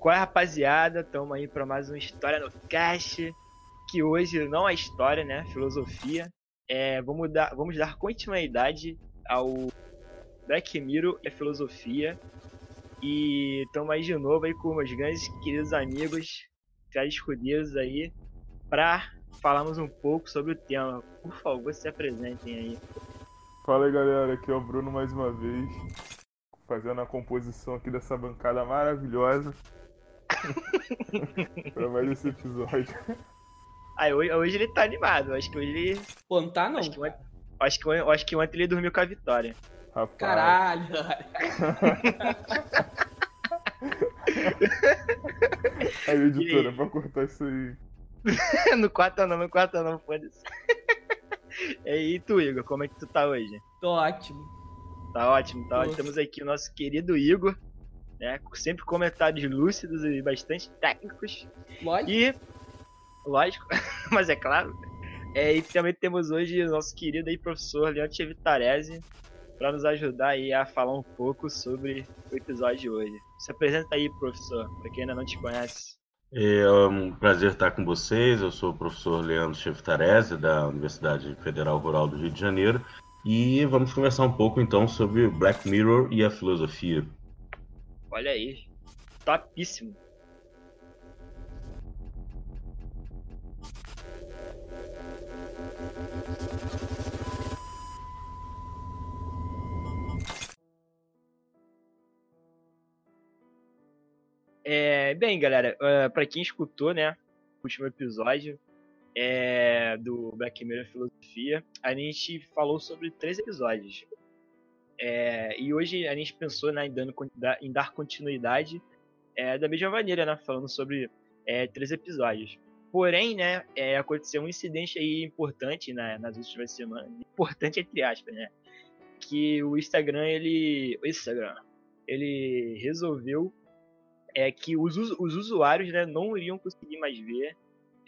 Qual é, rapaziada? Tamo aí para mais uma História no Cast. Que hoje não é história, né? Filosofia. É, vamos, dar, vamos dar continuidade ao Black Mirror a filosofia. E estamos aí de novo aí com meus grandes queridos amigos, caras escudeiros aí, para falarmos um pouco sobre o tema. Por favor, se apresentem aí. Fala aí galera, aqui é o Bruno mais uma vez, fazendo a composição aqui dessa bancada maravilhosa. pra mais esse episódio. Ah, hoje, hoje ele tá animado. Acho que hoje ele. Pô, não tá não. Acho que, ontem, acho que, acho que ontem ele dormiu com a vitória. Rapaz. Caralho. aí, editora, pra cortar isso aí. no 4 não, no 4 não, foda-se. E tu, Igor, como é que tu tá hoje? Tô ótimo. Tá ótimo, tá ótimo. Temos aqui o nosso querido Igor né? Sempre comentários lúcidos e bastante técnicos. Lógico. E, lógico, mas é claro. É, e também temos hoje o nosso querido aí professor Leandro Vitarese para nos ajudar aí a falar um pouco sobre o episódio de hoje. Se apresenta aí, professor, para quem ainda não te conhece. É um prazer estar com vocês. Eu sou o professor Leandro Chevitarese, da Universidade Federal Rural do Rio de Janeiro, e vamos conversar um pouco então sobre Black Mirror e a filosofia. Olha aí. Topíssimo. É, bem, galera, uh, é, para quem escutou, né, o último episódio é, do Black Mirror Filosofia, a gente falou sobre três episódios. É, e hoje a gente pensou né, em, dando, em dar continuidade é, da mesma maneira, né, falando sobre é, três episódios. Porém, né, é, aconteceu um incidente aí importante né, nas últimas semanas, importante entre aspas, né, que o Instagram ele, o Instagram, ele resolveu é que os, os usuários né, não iriam conseguir mais ver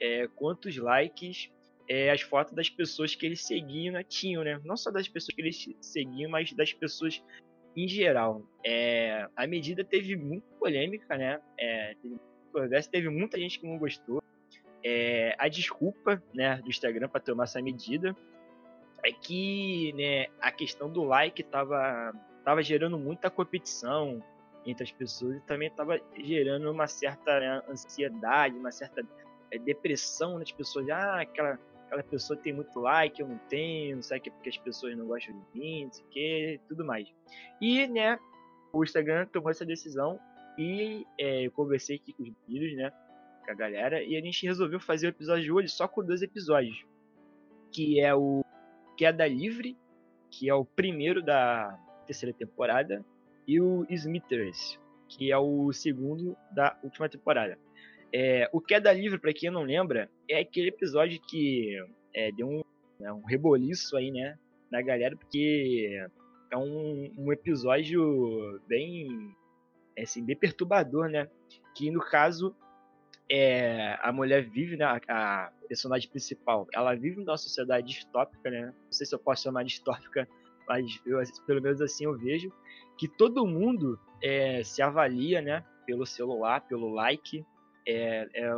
é, quantos likes é, as fotos das pessoas que eles seguiam né, tinham, né? Não só das pessoas que eles seguiam, mas das pessoas em geral. É, a medida teve muita polêmica, né? É, teve, teve muita gente que não gostou. É, a desculpa né, do Instagram para tomar essa medida é que né, a questão do like estava tava gerando muita competição entre as pessoas e também estava gerando uma certa né, ansiedade, uma certa é, depressão nas pessoas. Ah, aquela aquela pessoa tem muito like, eu não tenho, não sei que é porque as pessoas não gostam de mim, não sei o que, tudo mais. E, né, o Instagram tomou essa decisão e é, eu conversei aqui com os meninos, né, com a galera, e a gente resolveu fazer o episódio hoje só com dois episódios. Que é o Queda Livre, que é o primeiro da terceira temporada, e o Smithers, que é o segundo da última temporada. É, o Queda Livre, para quem não lembra, é aquele episódio que é, deu um, é, um reboliço aí, né, na galera, porque é um, um episódio bem, assim, bem perturbador, né? Que no caso é, a mulher vive, né, a, a, personagem principal, ela vive numa sociedade distópica, né? Não sei se eu posso chamar distópica, mas eu, pelo menos assim eu vejo que todo mundo é, se avalia, né? Pelo celular, pelo like, é, é,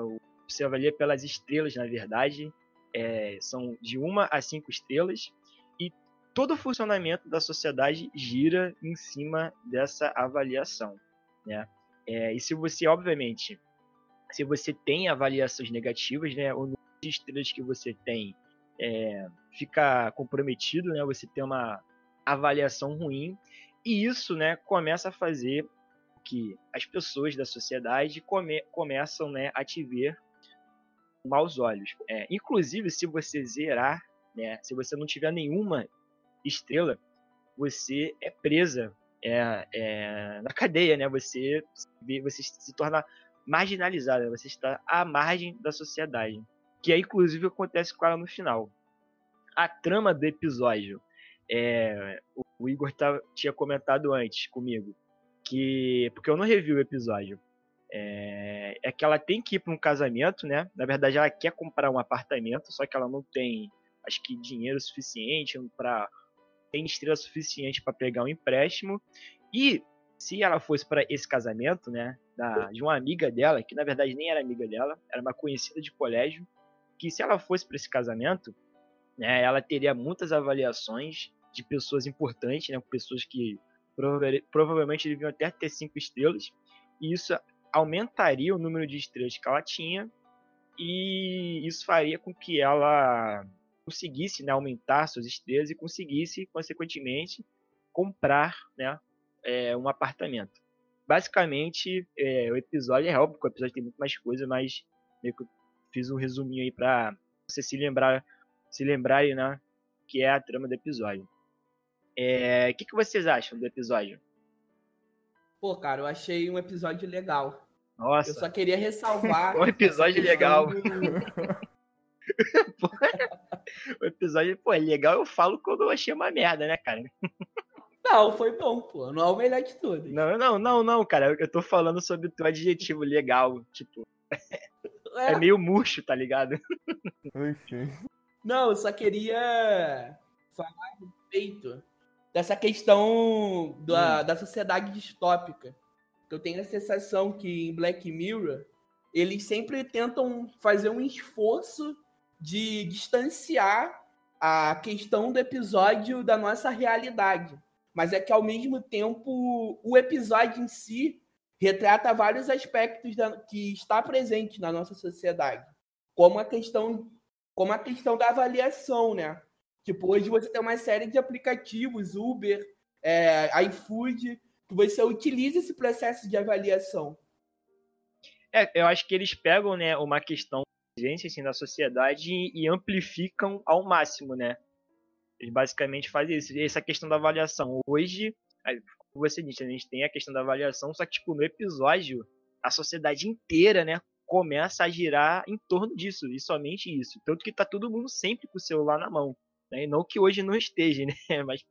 se avalia pelas estrelas, na verdade, é, são de uma a cinco estrelas. E todo o funcionamento da sociedade gira em cima dessa avaliação, né? É, e se você, obviamente, se você tem avaliações negativas, né, o número de estrelas que você tem é, fica comprometido, né, você tem uma avaliação ruim, e isso né, começa a fazer que as pessoas da sociedade come, começam né, a te ver com maus olhos. É, inclusive, se você zerar, né, se você não tiver nenhuma estrela, você é presa é, é, na cadeia, né? Você, você se torna marginalizada, você está à margem da sociedade. Que é inclusive acontece com ela no final. A trama do episódio, é, o Igor tá, tinha comentado antes comigo, que. Porque eu não revi o episódio. É, é que ela tem que ir para um casamento, né? Na verdade, ela quer comprar um apartamento, só que ela não tem, acho que, dinheiro suficiente para. Tem estrela suficiente para pegar um empréstimo. E se ela fosse para esse casamento, né? da, de uma amiga dela, que na verdade nem era amiga dela, era uma conhecida de colégio, que se ela fosse para esse casamento, né, ela teria muitas avaliações de pessoas importantes, né, pessoas que provavelmente deviam até ter cinco estrelas, e isso aumentaria o número de estrelas que ela tinha, e isso faria com que ela conseguisse né, aumentar suas estrelas e conseguisse, consequentemente, comprar né, é, um apartamento basicamente, é, o episódio é óbvio que o episódio tem muito mais coisa, mas meio que fiz um resuminho aí pra você se lembrar, se lembrarem, né, que é a trama do episódio. É, o que, que vocês acham do episódio? Pô, cara, eu achei um episódio legal. Nossa. Eu só queria ressalvar. um episódio legal. Do... o episódio, pô, é legal, eu falo quando eu achei uma merda, né, cara? Não, foi bom, pô. Não é o melhor de tudo. Não, não, não, não, cara. Eu tô falando sobre o teu adjetivo legal. Tipo. É, é meio murcho, tá ligado? Enfim. Não, eu só queria falar a respeito dessa questão da, hum. da sociedade distópica. Eu tenho a sensação que em Black Mirror eles sempre tentam fazer um esforço de distanciar a questão do episódio da nossa realidade mas é que ao mesmo tempo o episódio em si retrata vários aspectos da, que está presente na nossa sociedade, como a questão como a questão da avaliação, né? Tipo, hoje você tem uma série de aplicativos, Uber, é, iFood, que você utiliza esse processo de avaliação. É, eu acho que eles pegam, né, uma questão assim, da sociedade e amplificam ao máximo, né? Eles basicamente fazem isso. Essa questão da avaliação. Hoje, como você disse, a gente tem a questão da avaliação, só que tipo, no episódio, a sociedade inteira, né, começa a girar em torno disso, e somente isso. Tanto que tá todo mundo sempre com o celular na mão. Né? Não que hoje não esteja, né? Mas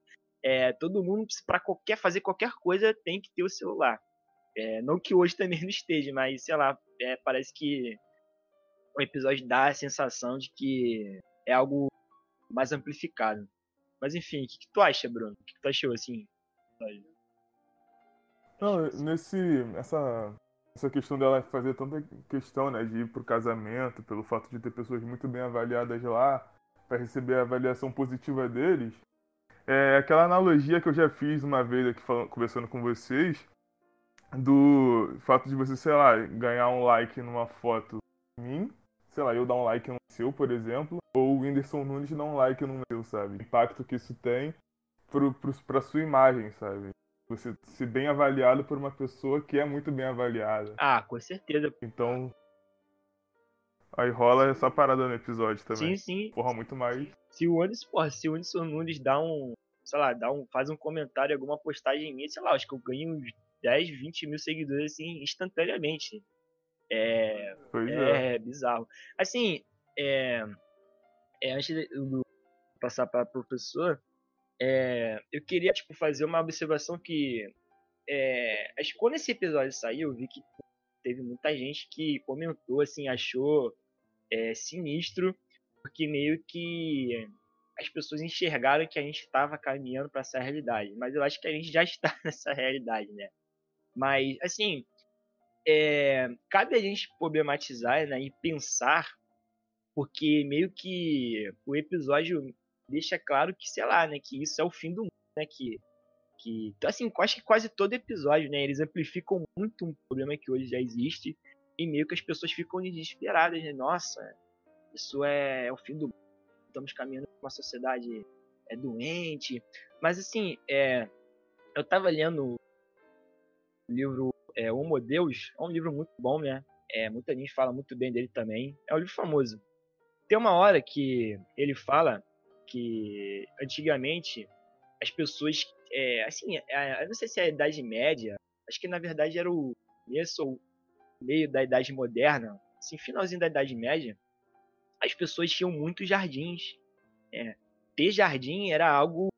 é, todo mundo, para qualquer, fazer qualquer coisa, tem que ter o celular. É, não que hoje também não esteja, mas sei lá, é, parece que o episódio dá a sensação de que é algo mais amplificado. Mas enfim, o que, que, tu acha, Bruno? O que, que tu achou assim? Não, nesse. Essa, essa questão dela fazer tanta questão, né, de ir pro casamento, pelo fato de ter pessoas muito bem avaliadas lá, para receber a avaliação positiva deles. É aquela analogia que eu já fiz uma vez aqui falando, conversando com vocês, do fato de você, sei lá, ganhar um like numa foto mim, sei lá, eu dar um like no seu, por exemplo, ou o Whindersson Nunes dar um like no meu, sabe? O impacto que isso tem pro, pro, pra sua imagem, sabe? Você ser bem avaliado por uma pessoa que é muito bem avaliada. Ah, com certeza. Então, Aí rola essa parada no episódio também. Sim, sim. Porra, muito mais. Se o Anderson, porra, se o Anderson Nunes dá um, sei lá, dá um, faz um comentário, alguma postagem minha, sei lá, acho que eu ganho uns 10, 20 mil seguidores assim, instantaneamente. É, Pois é. é bizarro. Assim, é, é, antes de do- passar para professor, é, eu queria tipo fazer uma observação que é, acho que quando esse episódio saiu, eu vi que teve muita gente que comentou assim, achou é, sinistro, porque meio que as pessoas enxergaram que a gente estava caminhando para essa realidade, mas eu acho que a gente já está nessa realidade, né? Mas assim, é, cabe a gente problematizar né, e pensar, porque meio que o episódio deixa claro que, sei lá, né, que isso é o fim do mundo, né, que, que assim, acho que quase todo episódio, né, eles amplificam muito um problema que hoje já existe e meio que as pessoas ficam desesperadas, né, nossa, isso é, é o fim do mundo, estamos caminhando para uma sociedade é, doente, mas assim, é, eu tava lendo o livro é, Homo Deus, é um livro muito bom, né? É, muita gente fala muito bem dele também. É um livro famoso. Tem uma hora que ele fala que antigamente as pessoas, é, assim, é, não sei se é a Idade Média, acho que na verdade era o começo ou meio da Idade Moderna, assim, finalzinho da Idade Média, as pessoas tinham muitos jardins. É, ter jardim era algo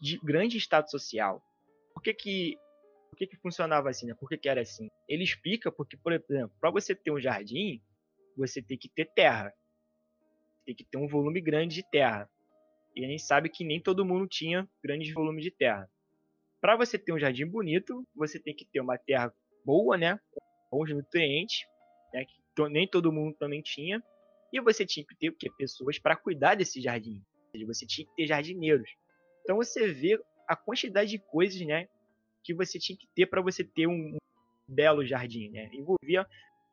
de grande status social. Por que que por que, que funcionava assim, né? Por que, que era assim? Ele explica porque, por exemplo, para você ter um jardim, você tem que ter terra. Tem que ter um volume grande de terra. E a gente sabe que nem todo mundo tinha grandes volumes de terra. Para você ter um jardim bonito, você tem que ter uma terra boa, né? Com bons nutrientes, né? Que nem todo mundo também tinha. E você tinha que ter? Pessoas para cuidar desse jardim. Ou seja, você tinha que ter jardineiros. Então você vê a quantidade de coisas, né? que você tinha que ter para você ter um belo jardim, né? Envolvia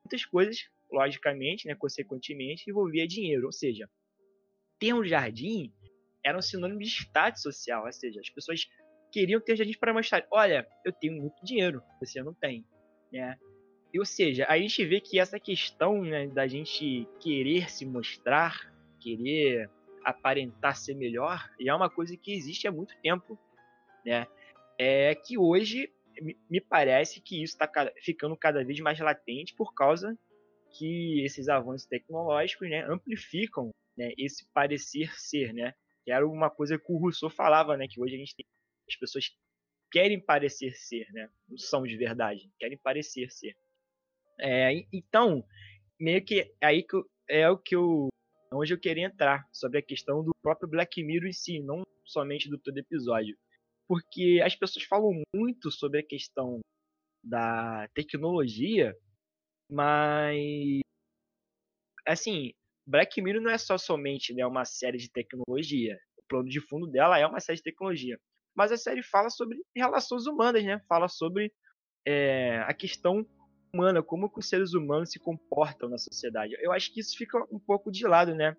muitas coisas, logicamente, né? Consequentemente, envolvia dinheiro, ou seja, ter um jardim era um sinônimo de status social, ou seja, as pessoas queriam ter jardins para mostrar, olha, eu tenho muito dinheiro, você não tem, né? Ou seja, a gente vê que essa questão né, da gente querer se mostrar, querer aparentar ser melhor, é uma coisa que existe há muito tempo, né? é que hoje me parece que isso está ficando cada vez mais latente por causa que esses avanços tecnológicos né, amplificam né, esse parecer ser, né? Que era uma coisa que o Rousseau falava, né? Que hoje a gente tem as pessoas querem parecer ser, né? Não são de verdade, querem parecer ser. É, então, meio que aí que é o que eu onde eu queria entrar sobre a questão do próprio Black Mirror em si, não somente do todo episódio porque as pessoas falam muito sobre a questão da tecnologia, mas assim, Black Mirror não é só somente né, uma série de tecnologia. O plano de fundo dela é uma série de tecnologia. Mas a série fala sobre relações humanas, né? Fala sobre é, a questão humana, como que os seres humanos se comportam na sociedade. Eu acho que isso fica um pouco de lado, né?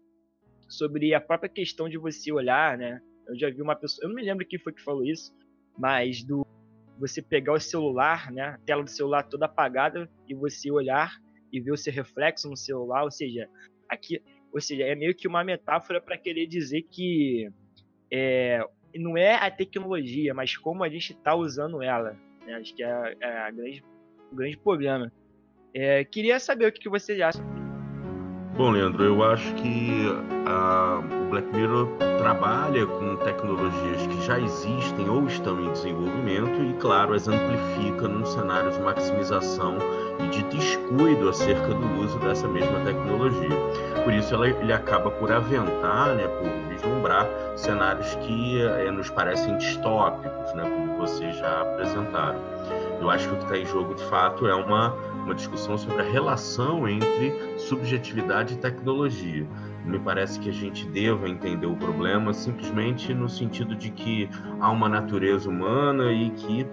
Sobre a própria questão de você olhar, né? Eu já vi uma pessoa, eu não me lembro quem foi que falou isso, mas do você pegar o celular, né, a tela do celular toda apagada e você olhar e ver o seu reflexo no celular, ou seja, aqui, ou seja, é meio que uma metáfora para querer dizer que é, não é a tecnologia, mas como a gente está usando ela. Né? Acho que é, é a grande, grande problema. É, queria saber o que, que acham. Bom, Leandro, eu acho que a, o Black Mirror trabalha com tecnologias que já existem ou estão em desenvolvimento e, claro, as amplifica num cenário de maximização e de descuido acerca do uso dessa mesma tecnologia. Por isso, ela, ele acaba por aventar, né, por vislumbrar cenários que eh, nos parecem distópicos, né, como vocês já apresentaram. Eu acho que o que está em jogo, de fato, é uma, uma discussão sobre a relação entre subjetividade e tecnologia. Me parece que a gente deva entender o problema simplesmente no sentido de que há uma natureza humana e que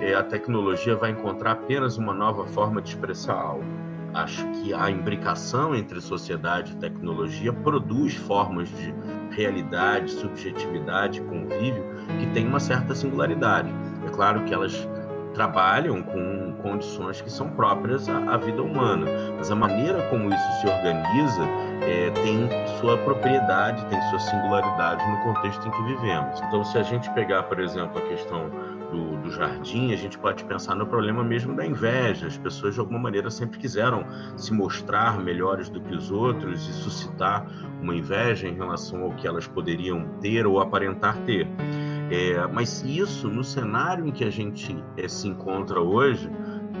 eh, a tecnologia vai encontrar apenas uma nova forma de expressar algo. Acho que a imbricação entre sociedade e tecnologia produz formas de realidade, subjetividade, convívio que têm uma certa singularidade. É claro que elas trabalham com condições que são próprias à, à, vida humana. Mas a maneira como isso se organiza é, tem sua propriedade, tem sua singularidade no contexto em que vivemos. Então, se a gente pegar, por exemplo, a questão do, do, jardim, a gente pode pensar no problema mesmo da inveja. As pessoas, de alguma maneira, sempre quiseram se mostrar melhores do que os outros e suscitar uma inveja em relação ao que elas poderiam ter ou aparentar ter. É, mas isso, no cenário em que a gente é, se encontra hoje,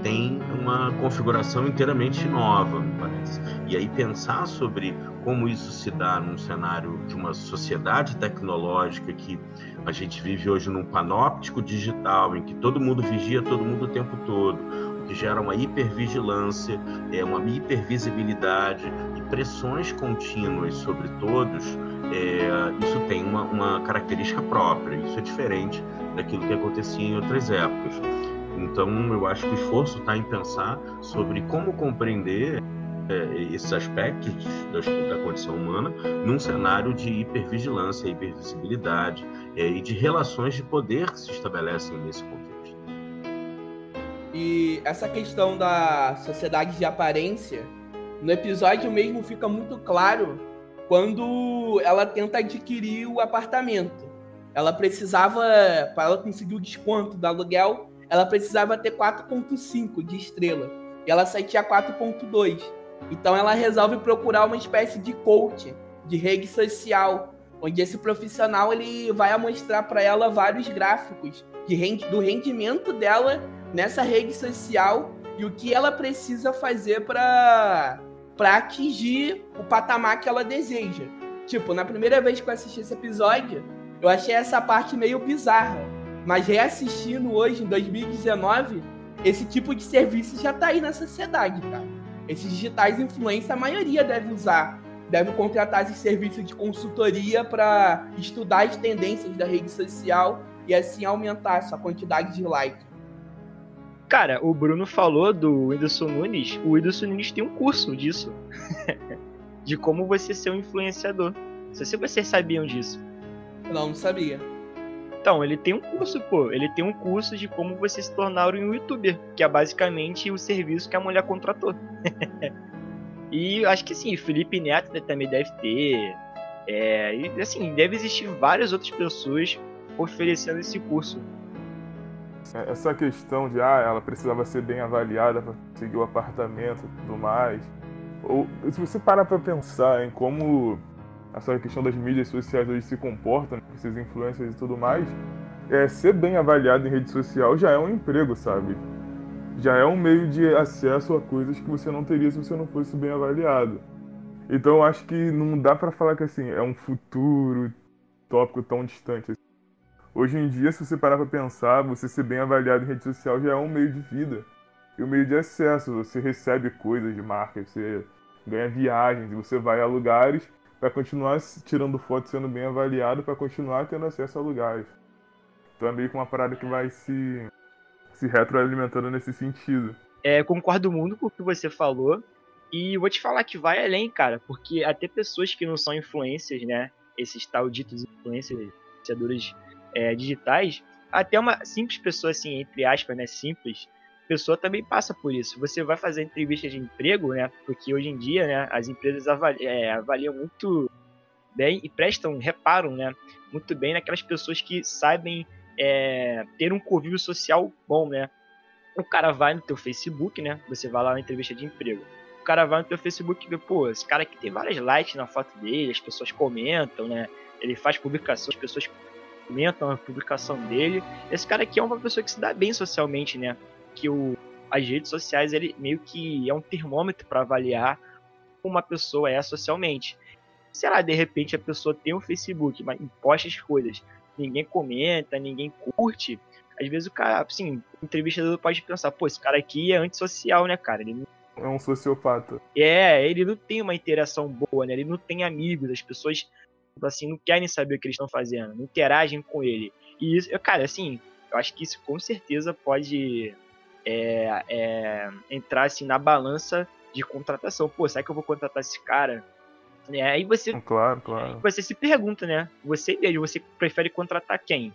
tem uma configuração inteiramente nova, me parece. E aí pensar sobre como isso se dá num cenário de uma sociedade tecnológica que a gente vive hoje num panóptico digital, em que todo mundo vigia todo mundo o tempo todo, o que gera uma hipervigilância, é uma hipervisibilidade e pressões contínuas sobre todos, é, isso tem uma, uma característica própria, isso é diferente daquilo que acontecia em outras épocas. Então, eu acho que o esforço está em pensar sobre como compreender é, esses aspectos da, condição humana num cenário de hipervigilância, hipervisibilidade é, e de relações de poder que se estabelecem nesse contexto. E essa questão da sociedade de aparência, no episódio mesmo fica muito claro quando ela tenta adquirir o apartamento. Ela precisava, para ela conseguir o desconto do aluguel, ela precisava ter 4.5 de estrela. E ela só tinha 4.2. Então ela resolve procurar uma espécie de coach de rede social, onde esse profissional ele vai mostrar para ela vários gráficos rend do rendimento dela nessa rede social e o que ela precisa fazer para para atingir o patamar que ela deseja. Tipo, na primeira vez que eu assisti esse episódio, eu achei essa parte meio bizarra mas reassistindo hoje, em 2019, esse tipo de serviço já tá aí na sociedade, cara. Esses digitais influência, a maioria deve usar. Deve contratar esses serviços de consultoria para estudar as tendências da rede social e assim aumentar essa quantidade de likes. Cara, o Bruno falou do Whindersson Nunes. O Whindersson Nunes tem um curso disso. de como você ser um influenciador. Não sei se vocês sabiam disso. Não, não sabia. Então, ele tem um curso, pô. Ele tem um curso de como você se tornar um youtuber, que é basicamente o serviço que a mulher contratou. e acho que sim, Felipe Neto também deve ter. É, e assim, deve existir várias outras pessoas oferecendo esse curso. É, essa questão de ah, ela precisava ser bem avaliada para conseguir o apartamento e tudo mais. Ou se você parar para pensar em como essa questão das mídias sociais hoje se comportam, né, esses influencers e tudo mais, é, ser bem avaliado em rede social já é um emprego, sabe? Já é um meio de acesso a coisas que você não teria se você não fosse bem avaliado. Então eu acho que não dá para falar que assim é um futuro tópico tão distante. Hoje em dia, se você parar para pensar, você ser bem avaliado em rede social já é um meio de vida e um meio de acesso. Você recebe coisas de marca, você ganha viagens, você vai a lugares para continuar tirando foto sendo bem avaliado, para continuar tendo acesso a lugares. Então é meio que uma parada que vai se, se retroalimentando nesse sentido. É, concordo muito com o que você falou. E vou te falar que vai além, cara, porque até pessoas que não são influências, né? Esses tal ditos influenciadores é, digitais, até uma simples pessoa, assim, entre aspas, né? Simples, pessoa também passa por isso. Você vai fazer entrevista de emprego, né? Porque hoje em dia, né, as empresas avaliam, é, avaliam muito bem e prestam, reparam, né, muito bem naquelas pessoas que sabem é, ter um convívio social bom, né? O cara vai no teu Facebook, né? Você vai lá na entrevista de emprego. O cara vai no teu Facebook e vê, pô, esse cara aqui tem várias likes na foto dele, as pessoas comentam, né? Ele faz publicações, as pessoas comentam a publicação dele. Esse cara aqui é uma pessoa que se dá bem socialmente, né? que o, as redes sociais ele meio que é um termômetro para avaliar como uma pessoa é socialmente. Se ela de repente a pessoa tem um Facebook, mas posta as coisas, ninguém comenta, ninguém curte, às vezes o cara, assim, o entrevistador pode pensar, pô, esse cara aqui é antissocial, né, cara? Ele é um sociopata. É, ele não tem uma interação boa, né? Ele não tem amigos, as pessoas assim não querem saber o que eles estão fazendo, não interagem com ele. E isso, cara, assim, eu acho que isso com certeza pode é, é, entrar assim, na balança de contratação. Pô, será que eu vou contratar esse cara? É, aí você, claro, claro. você se pergunta, né? Você mesmo, você prefere contratar quem?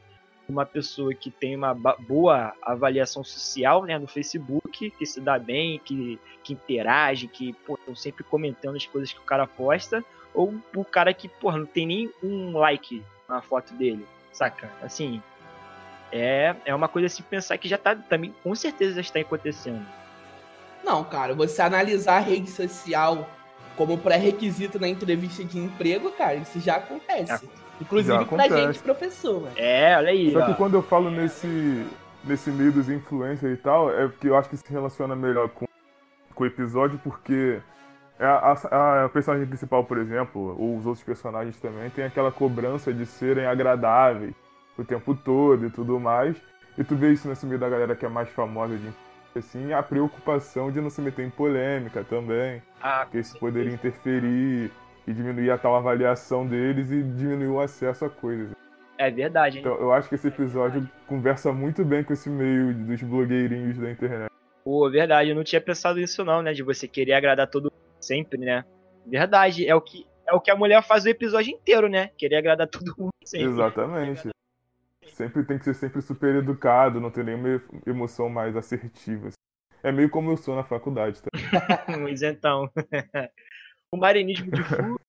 uma pessoa que tem uma boa avaliação social né, no Facebook, que se dá bem, que, que interage, que estão sempre comentando as coisas que o cara posta, ou o cara que porra, não tem nem um like na foto dele, saca? Assim, é, é uma coisa assim pensar que já tá também, com certeza já está acontecendo. Não, cara, você analisar a rede social como pré-requisito na entrevista de emprego, cara, isso já acontece. É Inclusive Já pra gente, professor, mano. É, olha aí. Só ó. que quando eu falo nesse, nesse meio dos influencers e tal, é porque eu acho que se relaciona melhor com, com o episódio, porque a, a, a, personagem principal, por exemplo, ou os outros personagens também, tem aquela cobrança de serem agradáveis o tempo todo e tudo mais. E tu vê isso nesse meio da galera que é mais famosa de assim, a preocupação de não se meter em polêmica também. Ah, que isso poderia interferir e diminuir a tal avaliação deles e diminuir o acesso a coisas. É verdade. Hein? Então eu acho que esse episódio é conversa muito bem com esse meio dos blogueirinhos da internet. Pô, verdade, eu não tinha pensado nisso não, né? De você querer agradar todo mundo sempre, né? Verdade, é o que é o que a mulher faz o episódio inteiro, né? Querer agradar todo mundo sempre. Exatamente. Sempre tem que ser sempre super educado, não ter nenhuma emoção mais assertiva. É meio como eu sou na faculdade, tá? Mas então. o marinismo de full.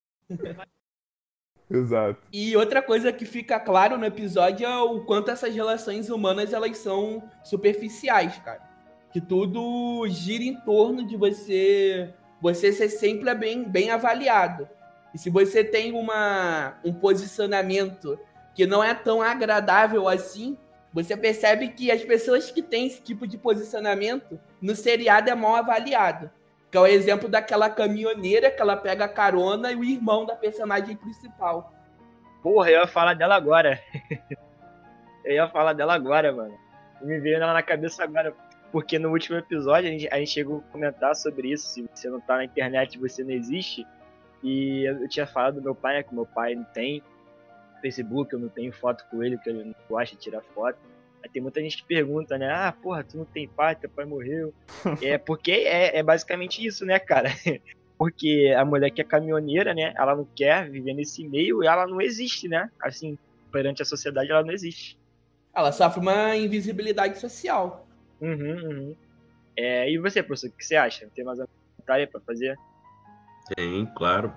Exato. E outra coisa que fica claro no episódio é o quanto essas relações humanas elas são superficiais, cara. Que tudo gira em torno de você você ser sempre bem, bem avaliado. E se você tem uma, um posicionamento que não é tão agradável assim, você percebe que as pessoas que têm esse tipo de posicionamento no seriado é mal avaliado. Que é o exemplo daquela caminhoneira que ela pega carona e o irmão da personagem principal. Porra, eu ia falar dela agora. eu ia falar dela agora, mano. Me veio ela na cabeça agora. Porque no último episódio a gente, a gente chegou a comentar sobre isso. Se você não tá na internet, você não existe. E eu tinha falado do meu pai, né? Que meu pai não tem Facebook, eu não tenho foto com ele, que ele não gosta de tirar foto. Aí tem muita gente que pergunta, né? Ah, porra, tu não tem pai, teu pai morreu. é porque é, é basicamente isso, né, cara? porque a mulher que é caminhoneira, né? Ela não quer viver nesse meio e ela não existe, né? Assim, perante a sociedade, ela não existe. Ela sofre uma invisibilidade social. Uhum, uhum. É, e você, professor, o que você acha? Tem mais uma comentário para fazer? Tem, claro.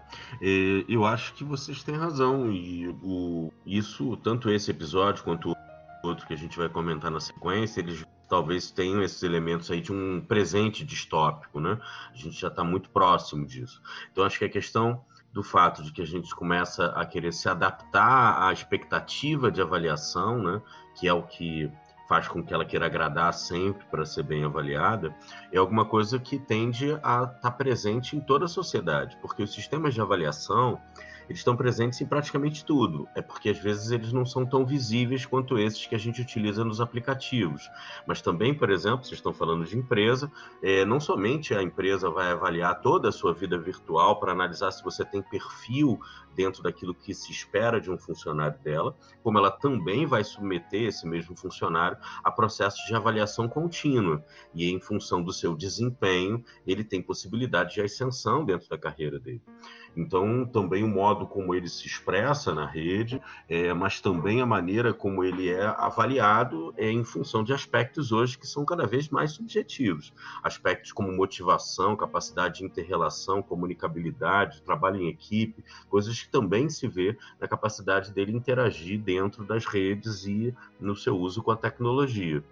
Eu acho que vocês têm razão. E o, isso, tanto esse episódio quanto outro que a gente vai comentar na sequência, eles talvez tenham esses elementos aí de um presente distópico, né? A gente já está muito próximo disso. Então, acho que a questão do fato de que a gente começa a querer se adaptar à expectativa de avaliação, né? Que é o que faz com que ela queira agradar sempre para ser bem avaliada, é alguma coisa que tende a estar tá presente em toda a sociedade, porque os sistemas de avaliação eles estão presentes em praticamente tudo. É porque às vezes eles não são tão visíveis quanto esses que a gente utiliza nos aplicativos. Mas também, por exemplo, vocês estão falando de empresa, é, não somente a empresa vai avaliar toda a sua vida virtual para analisar se você tem perfil dentro daquilo que se espera de um funcionário dela, como ela também vai submeter esse mesmo funcionário a processos de avaliação contínua. E em função do seu desempenho, ele tem possibilidade de ascensão dentro da carreira dele. Então, também o modo como ele se expressa na rede, é, mas também a maneira como ele é avaliado é em função de aspectos hoje que são cada vez mais subjetivos. Aspectos como motivação, capacidade de interrelação, comunicabilidade, trabalho em equipe, coisas que também se vê na capacidade dele interagir dentro das redes e no seu uso com a tecnologia.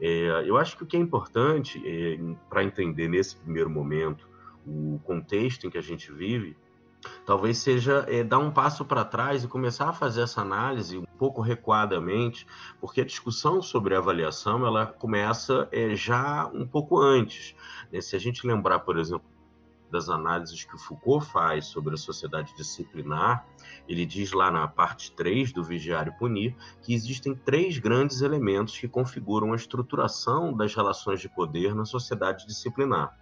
É, eu acho que o que é importante é, para entender nesse primeiro momento o contexto em que a gente vive talvez seja é, dar um passo para trás e começar a fazer essa análise um pouco recuadamente, porque a discussão sobre avaliação ela começa é, já um pouco antes. Né? Se a gente lembrar, por exemplo, das análises que o Foucault faz sobre a sociedade disciplinar, ele diz lá na parte 3 do Vigiar e Punir que existem três grandes elementos que configuram a estruturação das relações de poder na sociedade disciplinar.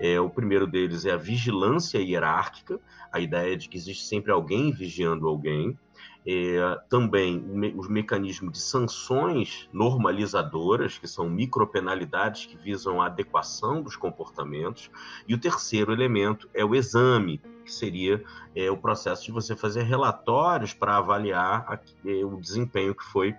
É, o primeiro deles é a vigilância hierárquica, a ideia de que existe sempre alguém vigiando alguém. É, também os mecanismos de sanções normalizadoras, que são micropenalidades que visam a adequação dos comportamentos, e o terceiro elemento é o exame, que seria é, o processo de você fazer relatórios para avaliar a, é, o desempenho que foi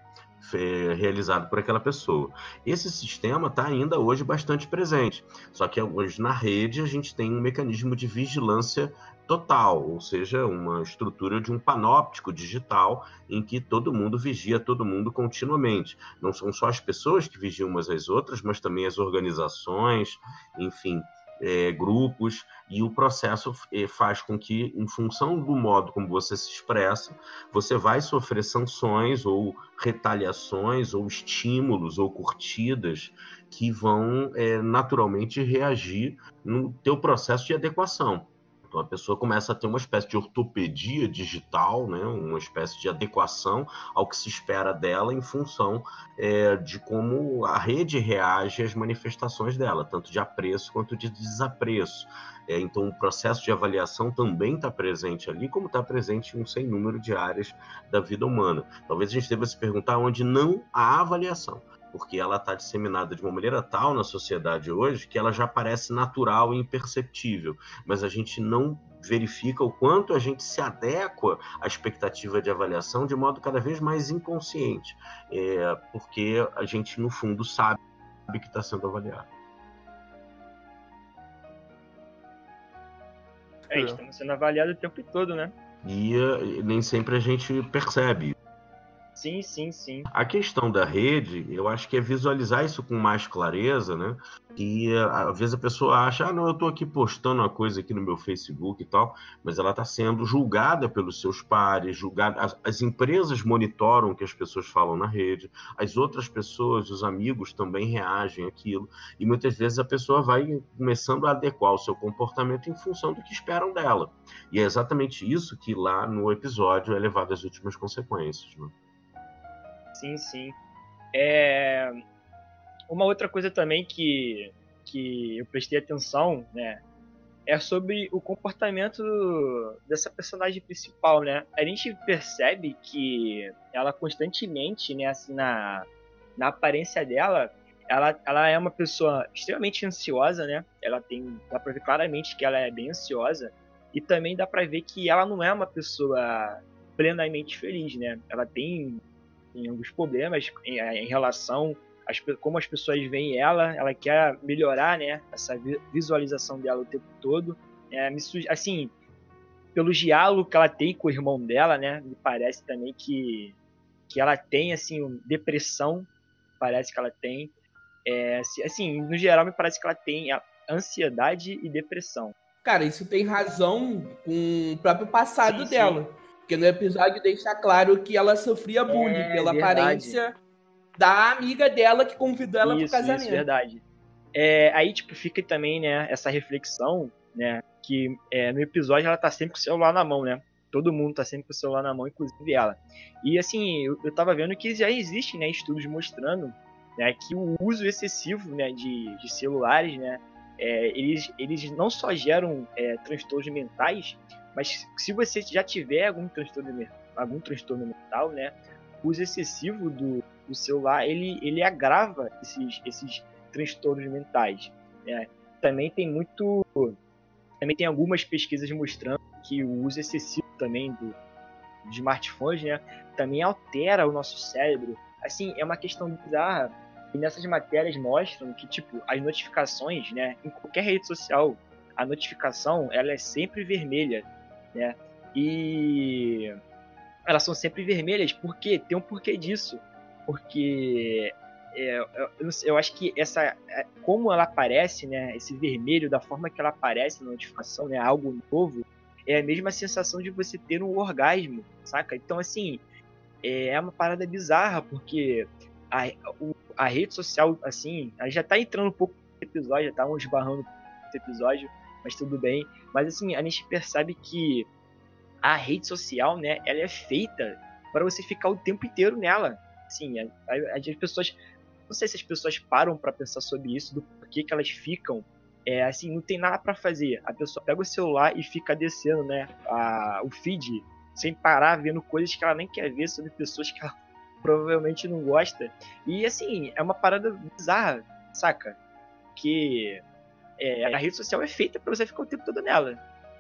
realizado por aquela pessoa. Esse sistema está ainda hoje bastante presente, só que hoje na rede a gente tem um mecanismo de vigilância total, ou seja, uma estrutura de um panóptico digital em que todo mundo vigia todo mundo continuamente. Não são só as pessoas que vigiam umas às outras, mas também as organizações, enfim, é, grupos, e o processo é, faz com que, em função do modo como você se expressa, você vai sofrer sanções ou retaliações ou estímulos ou curtidas que vão é, naturalmente reagir no teu processo de adequação. Então a pessoa começa a ter uma espécie de ortopedia digital, né? uma espécie de adequação ao que se espera dela em função é, de como a rede reage às manifestações dela, tanto de apreço quanto de desapreço. É, então o processo de avaliação também está presente ali, como está presente em um sem número de áreas da vida humana. Talvez a gente deva se perguntar onde não há avaliação porque ela está disseminada de uma maneira tal na sociedade hoje que ela já parece natural e imperceptível, mas a gente não verifica o quanto a gente se adequa à expectativa de avaliação de modo cada vez mais inconsciente, é, porque a gente, no fundo, sabe que está sendo avaliado. É, estamos sendo avaliados o tempo todo, né? E, e nem sempre a gente percebe. Sim, sim, sim. A questão da rede, eu acho que é visualizar isso com mais clareza, né? E às vezes a pessoa acha, ah, não, eu estou aqui postando uma coisa aqui no meu Facebook e tal, mas ela está sendo julgada pelos seus pares, julgada. As, as, empresas monitoram o que as pessoas falam na rede, as outras pessoas, os amigos também reagem àquilo, e muitas vezes a pessoa vai começando a adequar o seu comportamento em função do que esperam dela. E é exatamente isso que lá no episódio é levado às últimas consequências. Né? Sim, sim. É... Uma outra coisa também que, que eu prestei atenção, né? É sobre o comportamento dessa personagem principal, né? A gente percebe que ela constantemente, né, assim, na, na aparência dela, ela, ela é uma pessoa extremamente ansiosa, né? Ela tem, dá pra ver claramente que ela é bem ansiosa. E também dá pra ver que ela não é uma pessoa plenamente feliz, né? Ela tem em alguns problemas em, em relação a como as pessoas veem ela, ela quer melhorar, né, essa visualização dela o tempo todo. É, me, assim, pelo diálogo que ela tem com o irmão dela, né, me parece também que, que ela tem, assim, depressão, parece que ela tem. É, assim, no geral, me parece que ela tem ansiedade e depressão. Cara, isso tem razão com o próprio passado sim, dela. Sim. Porque no episódio deixa claro que ela sofria bullying é, pela verdade. aparência da amiga dela que convidou ela isso, pro casamento. Isso, verdade. É, aí, tipo, fica também, né, essa reflexão, né, que é, no episódio ela tá sempre com o celular na mão, né? Todo mundo tá sempre com o celular na mão, inclusive ela. E, assim, eu, eu tava vendo que já existem, né, estudos mostrando né, que o uso excessivo, né, de, de celulares, né, é, eles, eles não só geram é, transtornos mentais, mas se você já tiver algum transtorno, algum transtorno mental, né, o uso excessivo do, do celular, ele, ele agrava esses, esses transtornos mentais. Né? Também tem muito... Também tem algumas pesquisas mostrando que o uso excessivo também do, de smartphones, né, também altera o nosso cérebro. Assim, é uma questão bizarra. E nessas matérias mostram que, tipo, as notificações, né, em qualquer rede social, a notificação, ela é sempre vermelha né? E elas são sempre vermelhas, porque tem um porquê disso. Porque é, eu, eu, acho que essa é, como ela aparece, né, esse vermelho da forma que ela aparece na notificação, né, algo novo, é a mesma sensação de você ter um orgasmo, saca? Então assim, é uma parada bizarra, porque a, a rede social, assim, a gente já tá entrando um pouco no episódio, já tá uns esbarrando no episódio, mas tudo bem. Mas assim, a gente percebe que a rede social, né, ela é feita para você ficar o tempo inteiro nela. Assim, as pessoas, não sei se as pessoas param para pensar sobre isso, do porquê que elas ficam é, assim, não tem nada para fazer. A pessoa pega o celular e fica descendo, né, a, o feed sem parar vendo coisas que ela nem quer ver sobre pessoas que ela provavelmente não gosta. E assim, é uma parada bizarra, saca? Que é, a rede social é feita para você ficar o tempo todo nela.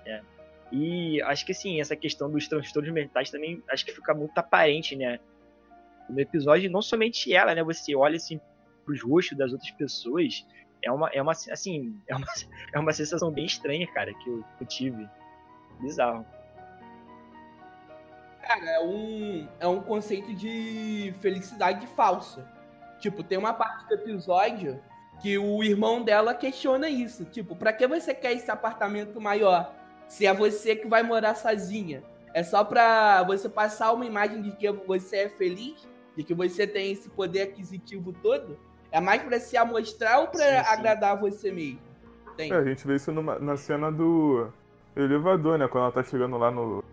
Né? E acho que assim, essa questão dos transtornos mentais também acho que fica muito aparente, né? no episódio, não somente ela, né? Você olha assim pros rostos das outras pessoas, é uma, é uma assim, é uma, é uma sensação bem estranha, cara, que eu, que eu tive. Bizarro. Cara, é um, é um conceito de felicidade falsa. Tipo, tem uma parte do episódio que o irmão dela questiona isso. Tipo, pra que você quer esse apartamento maior? Se é você que vai morar sozinha. É só pra você passar uma imagem de que você é feliz? De que você tem esse poder aquisitivo todo? É mais pra se amostrar ou pra sim, sim. agradar você mesmo? É, a gente vê isso numa, na cena do elevador, né? Quando ela tá chegando lá no.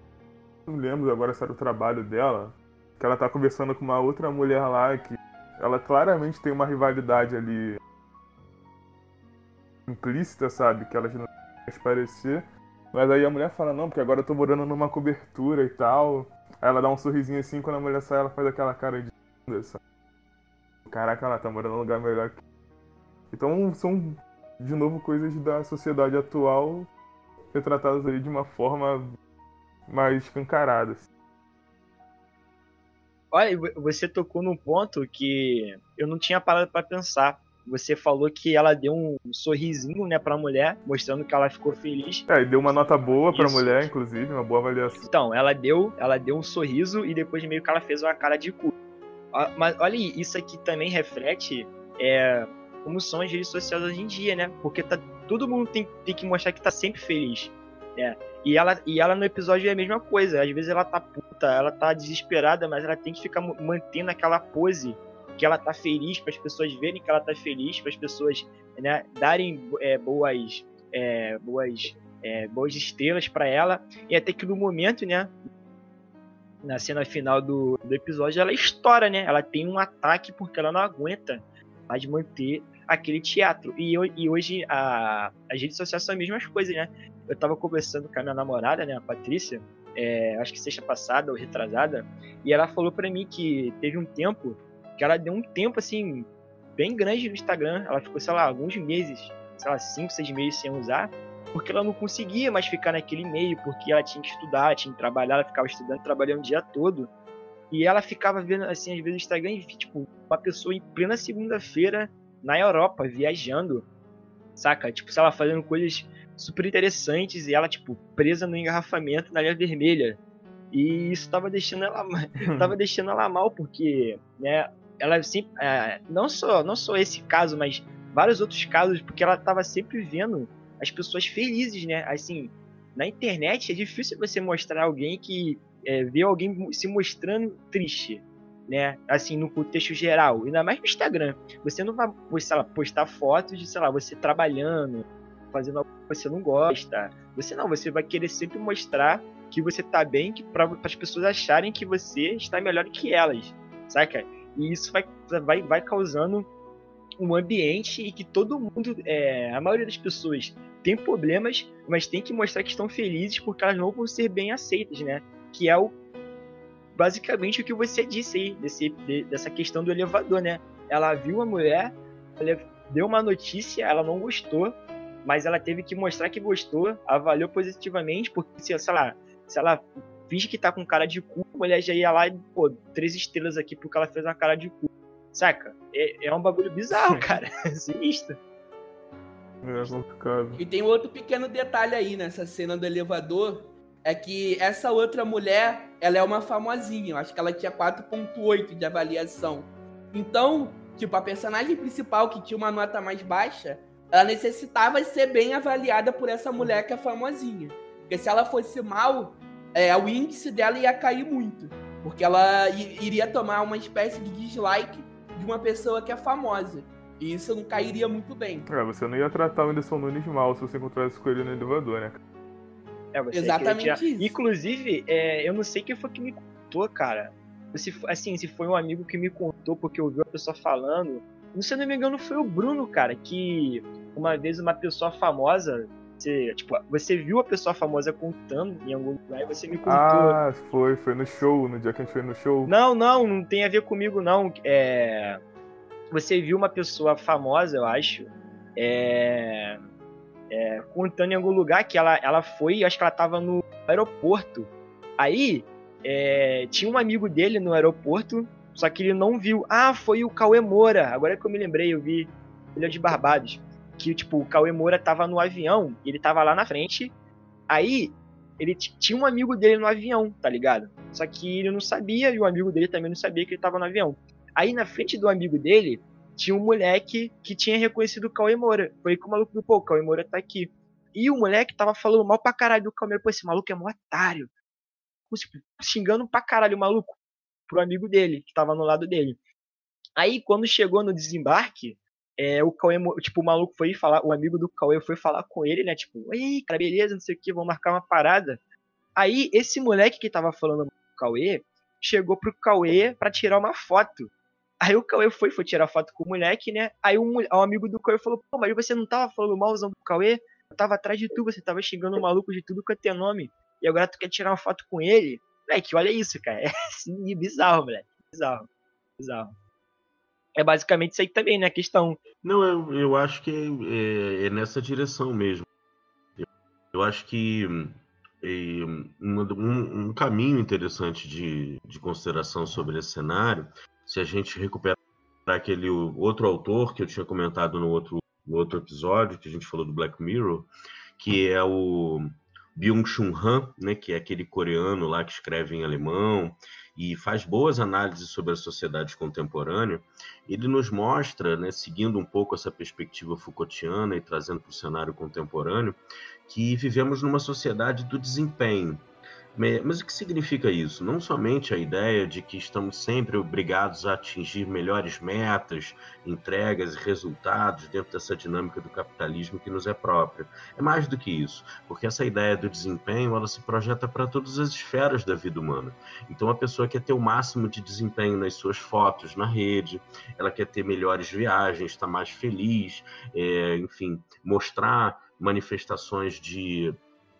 Não lembro agora se era o trabalho dela. Que ela tá conversando com uma outra mulher lá que ela claramente tem uma rivalidade ali implícita, sabe? Que elas não parecer. Mas aí a mulher fala, não, porque agora eu tô morando numa cobertura e tal. Aí ela dá um sorrisinho assim, quando a mulher sai, ela faz aquela cara de. Sabe? Caraca, ela tá morando num lugar melhor que. Então são, de novo, coisas da sociedade atual retratadas ali de uma forma mais escancarada. Assim. Olha, você tocou num ponto que eu não tinha parado para pensar. Você falou que ela deu um sorrisinho, né, pra mulher, mostrando que ela ficou feliz. É, e deu uma nota boa pra Isso. mulher, inclusive, uma boa avaliação. Então, ela deu, ela deu um sorriso e depois meio que ela fez uma cara de cu. Ah, mas olha, isso aqui também reflete é, como são as redes sociais hoje em dia, né? Porque tá, todo mundo tem, tem que mostrar que tá sempre feliz. Né? E ela, e ela no episódio é a mesma coisa. Às vezes ela tá puta, ela tá desesperada, mas ela tem que ficar mantendo aquela pose que ela tá feliz, para as pessoas verem que ela tá feliz, para as pessoas né, darem é, boas, é, boas, é, boas estrelas para ela. E até que no momento, né, na cena final do, do episódio, ela estoura, né? Ela tem um ataque porque ela não aguenta mais manter aquele teatro. E, e hoje a, as redes sociais são as mesmas coisas, né? Eu tava conversando com a minha namorada, né, a Patrícia, é, acho que sexta passada ou retrasada, e ela falou para mim que teve um tempo que ela deu um tempo, assim, bem grande no Instagram. Ela ficou, sei lá, alguns meses, sei lá, cinco, seis meses sem usar, porque ela não conseguia mais ficar naquele meio, porque ela tinha que estudar, tinha que trabalhar, ela ficava estudando, trabalhando o dia todo. E ela ficava vendo, assim, às vezes no Instagram, e, tipo, uma pessoa em plena segunda-feira na Europa, viajando, saca? Tipo, sei lá, fazendo coisas super interessantes e ela, tipo, presa no engarrafamento na linha vermelha. E isso tava deixando ela, tava deixando ela mal, porque, né, ela sempre. É, não, só, não só esse caso, mas vários outros casos, porque ela estava sempre vendo as pessoas felizes, né? Assim, na internet é difícil você mostrar alguém que é, vê alguém se mostrando triste, né? Assim, no contexto geral, ainda mais no Instagram. Você não vai lá, postar fotos de, sei lá, você trabalhando, fazendo algo que você não gosta. Você não, você vai querer sempre mostrar que você tá bem, que para as pessoas acharem que você está melhor que elas, saca? E isso vai, vai, vai causando um ambiente em que todo mundo, é, a maioria das pessoas tem problemas, mas tem que mostrar que estão felizes porque elas não vão ser bem aceitas, né? Que é o basicamente o que você disse aí, desse, de, dessa questão do elevador, né? Ela viu a mulher, deu uma notícia, ela não gostou, mas ela teve que mostrar que gostou, avaliou positivamente, porque, se, sei lá, se ela finge que tá com cara de cu, a mulher já ia lá e, pô, três estrelas aqui porque ela fez uma cara de cu. Saca? É, é um bagulho bizarro, cara. Sinistro. É complicado. E tem outro pequeno detalhe aí nessa cena do elevador. É que essa outra mulher, ela é uma famosinha. Eu acho que ela tinha 4.8 de avaliação. Então, tipo, a personagem principal que tinha uma nota mais baixa, ela necessitava ser bem avaliada por essa mulher que é famosinha. Porque se ela fosse mal, é, o índice dela ia cair muito. Porque ela iria tomar uma espécie de dislike de uma pessoa que é famosa. E isso não cairia muito bem. É, você não ia tratar o Anderson Nunes mal se você encontrasse com ele no elevador, né? É, Exatamente isso. Inclusive, é, eu não sei quem foi que me contou, cara. Se, assim, se foi um amigo que me contou porque ouviu a pessoa falando. Se eu não me engano, foi o Bruno, cara, que uma vez uma pessoa famosa você, tipo, você viu a pessoa famosa contando em algum lugar e você me contou. Ah, foi, foi no show, no dia que a gente foi no show. Não, não, não tem a ver comigo, não. É... Você viu uma pessoa famosa, eu acho, é... É, contando em algum lugar que ela, ela foi, acho que ela tava no aeroporto. Aí, é, tinha um amigo dele no aeroporto Só que ele não viu. Ah, foi o Cauê Moura. Agora que eu me lembrei, eu vi Ilha de Barbados. Que, tipo, o Cauê Moura tava no avião, ele tava lá na frente. Aí, ele tinha um amigo dele no avião, tá ligado? Só que ele não sabia, e o amigo dele também não sabia que ele tava no avião. Aí, na frente do amigo dele, tinha um moleque que tinha reconhecido o Cauê Moura. Foi que o maluco viu, pô, o Cauê Moura tá aqui. E o moleque tava falando mal pra caralho do Cauê Moura. Pô, esse maluco é um otário. Tipo, xingando pra caralho o maluco. Pro amigo dele, que tava no lado dele. Aí, quando chegou no desembarque, é, o Cauê, tipo, o maluco foi falar, o amigo do Cauê foi falar com ele, né? Tipo, ei, cara, beleza, não sei o que, vamos marcar uma parada. Aí, esse moleque que tava falando com o Cauê, chegou pro Cauê pra tirar uma foto. Aí o Cauê foi, foi tirar foto com o moleque, né? Aí um, um amigo do Cauê falou, pô, mas você não tava falando malzão do Cauê? Eu tava atrás de tu, você tava xingando o maluco de tudo quanto é nome. E agora tu quer tirar uma foto com ele? Moleque, olha isso, cara. É assim, bizarro, moleque. Bizarro. Bizarro. É basicamente isso aí também, né? A questão. Não, eu, eu acho que é, é nessa direção mesmo. Eu acho que é, um, um, caminho interessante de, de consideração sobre esse cenário se a gente recuperar aquele outro autor que eu tinha comentado no outro, no outro episódio, que a gente falou do Black Mirror, que é o Byung-Chun Han, né, que é aquele coreano lá que escreve em alemão e faz boas análises sobre a sociedade contemporânea, ele nos mostra, né, seguindo um pouco essa perspectiva Foucaultiana e trazendo para o cenário contemporâneo, que vivemos numa sociedade do desempenho, mas o que significa isso? Não somente a ideia de que estamos sempre obrigados a atingir melhores metas, entregas e resultados dentro dessa dinâmica do capitalismo que nos é própria. É mais do que isso, porque essa ideia do desempenho ela se projeta para todas as esferas da vida humana. Então a pessoa quer ter o máximo de desempenho nas suas fotos na rede, ela quer ter melhores viagens, estar mais feliz, é, enfim, mostrar manifestações de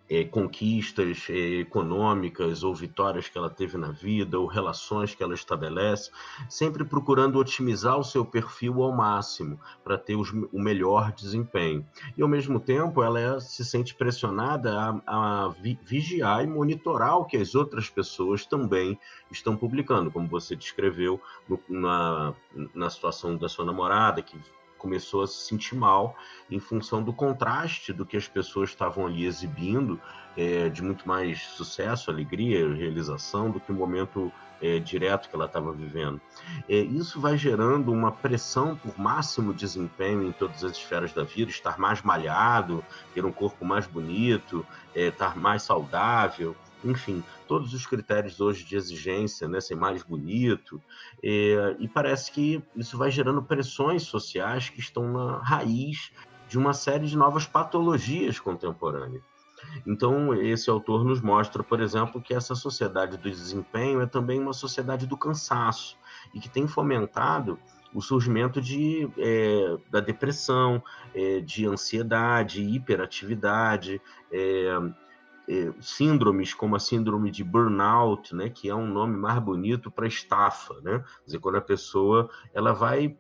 é, conquistas é, econômicas ou vitórias que ela teve na vida ou relações que ela estabelece, sempre procurando otimizar o seu perfil ao máximo para ter os, o melhor desempenho. E ao mesmo tempo, ela é, se sente pressionada a, a vi, vigiar e monitorar o que as outras pessoas também estão publicando, como você descreveu no, na, na situação da sua namorada, que começou a se sentir mal em função do contraste do que as pessoas estavam ali exibindo, é, de muito mais sucesso, alegria, realização, do que o momento é, direto que ela estava vivendo. É, isso vai gerando uma pressão por máximo desempenho em todas as esferas da vida, estar mais malhado, ter um corpo mais bonito, é, estar mais saudável enfim, todos os critérios hoje de exigência, né, ser mais bonito, é, e parece que isso vai gerando pressões sociais que estão na raiz de uma série de novas patologias contemporâneas. Então, esse autor nos mostra, por exemplo, que essa sociedade do desempenho é também uma sociedade do cansaço e que tem fomentado o surgimento de, é, da depressão, é, de ansiedade, hiperatividade, é, síndromes como a síndrome de burnout, né, que é um nome mais bonito para estafa, né? Quer dizer, quando a pessoa ela vai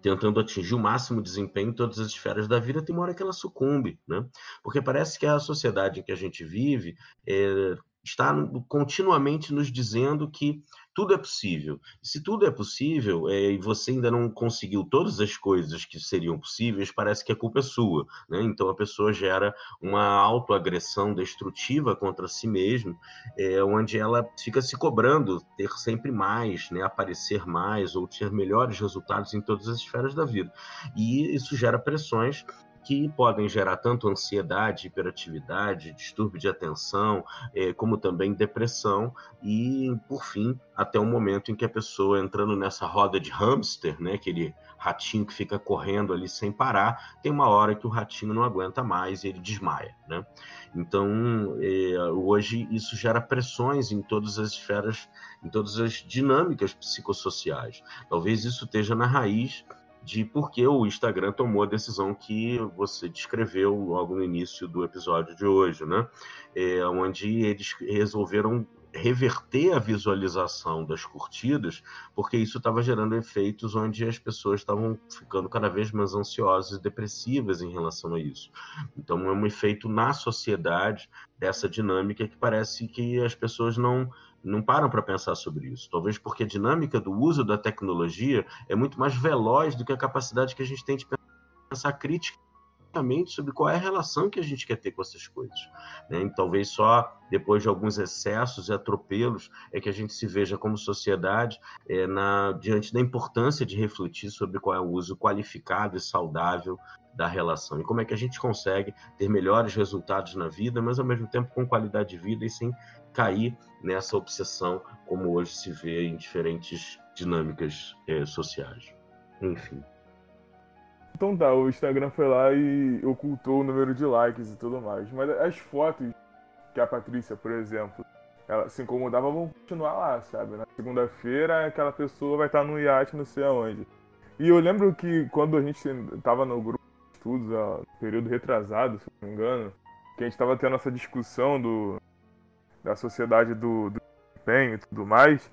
tentando atingir o máximo desempenho em todas as esferas da vida, tem uma hora que ela sucumbe, né? Porque parece que a sociedade em que a gente vive é, está continuamente nos dizendo que tudo é possível. Se tudo é possível é, e você ainda não conseguiu todas as coisas que seriam possíveis, parece que a culpa é sua. Né? Então a pessoa gera uma autoagressão destrutiva contra si mesma, é, onde ela fica se cobrando ter sempre mais, né? aparecer mais ou ter melhores resultados em todas as esferas da vida. E isso gera pressões que podem gerar tanto ansiedade, hiperatividade, distúrbio de atenção, eh, como também depressão e, por fim, até o momento em que a pessoa entrando nessa roda de hamster, né, aquele ratinho que fica correndo ali sem parar, tem uma hora que o ratinho não aguenta mais e ele desmaia, né? Então, eh, hoje isso gera pressões em todas as esferas, em todas as dinâmicas psicossociais. Talvez isso esteja na raiz de por que o Instagram tomou a decisão que você descreveu logo no início do episódio de hoje, né? É, onde eles resolveram reverter a visualização das curtidas, porque isso estava gerando efeitos onde as pessoas estavam ficando cada vez mais ansiosas e depressivas em relação a isso. Então é um efeito na sociedade dessa dinâmica que parece que as pessoas não não param para pensar sobre isso. Talvez porque a dinâmica do uso da tecnologia é muito mais veloz do que a capacidade que a gente tem de pensar crítica sobre qual é a relação que a gente quer ter com essas coisas. Né? E talvez só depois de alguns excessos e atropelos é que a gente se veja como sociedade é, na, diante da importância de refletir sobre qual é o uso qualificado e saudável da relação e como é que a gente consegue ter melhores resultados na vida, mas ao mesmo tempo com qualidade de vida e sem cair nessa obsessão como hoje se vê em diferentes dinâmicas é, sociais. Enfim. Então tá, o Instagram foi lá e ocultou o número de likes e tudo mais. Mas as fotos que a Patrícia, por exemplo, ela se incomodava, vão continuar lá, sabe? Na segunda-feira aquela pessoa vai estar no iate não sei aonde. E eu lembro que quando a gente tava no grupo de estudos, ó, período retrasado, se não me engano, que a gente tava tendo essa discussão do, da sociedade do, do desempenho e tudo mais,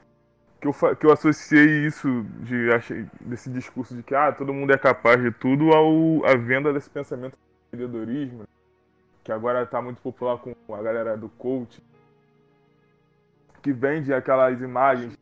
que eu, que eu associei isso de achei, desse discurso de que ah, todo mundo é capaz de tudo ao à venda desse pensamento do empreendedorismo, que agora está muito popular com a galera do coach, que vende aquelas imagens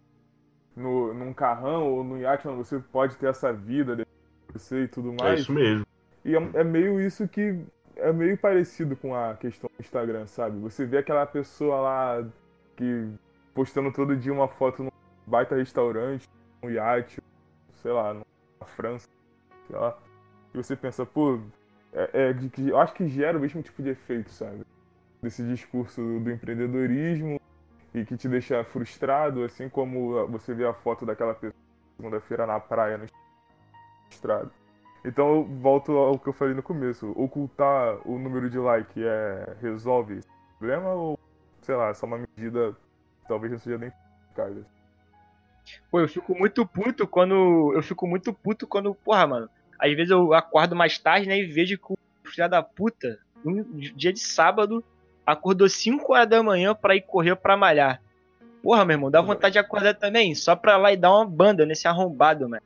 no, num carrão ou no iate onde você pode ter essa vida você e tudo é mais. É isso mesmo. E é, é meio isso que é meio parecido com a questão do Instagram, sabe? Você vê aquela pessoa lá que postando todo dia uma foto no baita restaurante, um iate, sei lá, na França, sei lá. E você pensa, pô, é, é, eu acho que gera o mesmo tipo de efeito, sabe? Desse discurso do empreendedorismo e que te deixa frustrado, assim como você vê a foto daquela pessoa segunda-feira na praia, no estrado. Então eu volto ao que eu falei no começo. Ocultar o número de like é, resolve esse problema ou, sei lá, é só uma medida talvez não seja nem eficaz? Pô, eu fico muito puto quando. Eu fico muito puto quando. Porra, mano. Às vezes eu acordo mais tarde, né? E vejo que o filho da puta, um dia de sábado, acordou 5 horas da manhã pra ir correr pra malhar. Porra, meu irmão, dá vontade de acordar também, só pra lá e dar uma banda nesse arrombado, mano.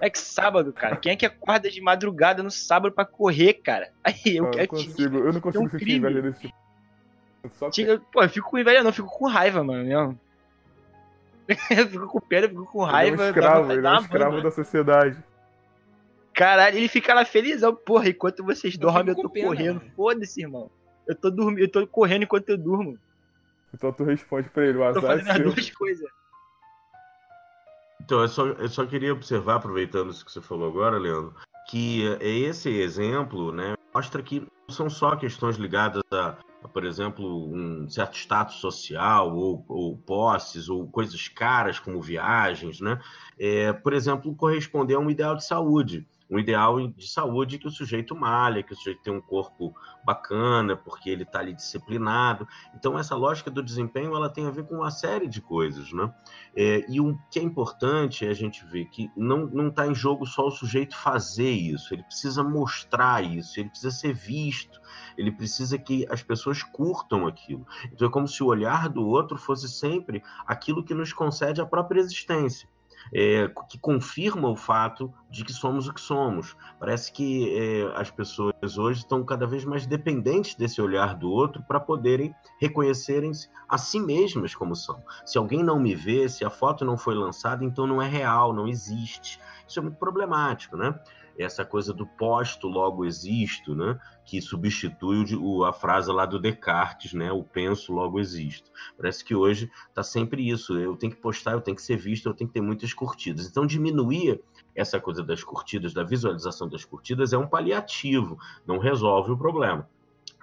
É que sábado, cara. Quem é que acorda de madrugada no sábado pra correr, cara? Aí eu, ah, eu, consigo, eu não consigo um sentir inveja desse tipo. Só que... Pô, eu fico com inveja, não, eu fico com raiva, mano. Mesmo. eu fico com pena, eu fico com raiva. Ele é um escravo, ele é um escravo da sociedade. Caralho, ele fica lá felizão, porra, enquanto vocês eu dormem, eu tô pena, correndo. Foda-se, irmão. Eu tô dormindo, eu tô correndo enquanto eu durmo. Então tu responde pra ele, o azar tô fazendo é as duas coisas. Então, eu só, eu só queria observar, aproveitando isso que você falou agora, Leandro, que esse exemplo, né, mostra que não são só questões ligadas a por exemplo, um certo status social ou, ou posses ou coisas caras como viagens, né? É, por exemplo, corresponder a um ideal de saúde um ideal de saúde que o sujeito malha, que o sujeito tem um corpo bacana, porque ele está ali disciplinado. Então, essa lógica do desempenho ela tem a ver com uma série de coisas. Né? É, e o que é importante é a gente ver que não está em jogo só o sujeito fazer isso, ele precisa mostrar isso, ele precisa ser visto, ele precisa que as pessoas curtam aquilo. Então, é como se o olhar do outro fosse sempre aquilo que nos concede a própria existência é, que confirma o fato de que somos o que somos. Parece que é, as pessoas hoje estão cada vez mais dependentes desse olhar do outro para poderem reconhecerem-se a si mesmas como são. Se alguém não me vê, se a foto não foi lançada, então não é real, não existe. Isso é muito problemático, né? Essa coisa do posto logo existo, né? que substitui o, a frase lá do Descartes, né? o penso logo existo. Parece que hoje está sempre isso, eu tenho que postar, eu tenho que ser visto, eu tenho que ter muitas curtidas. Então diminuir essa coisa das curtidas, da visualização das curtidas, é um paliativo, não resolve o problema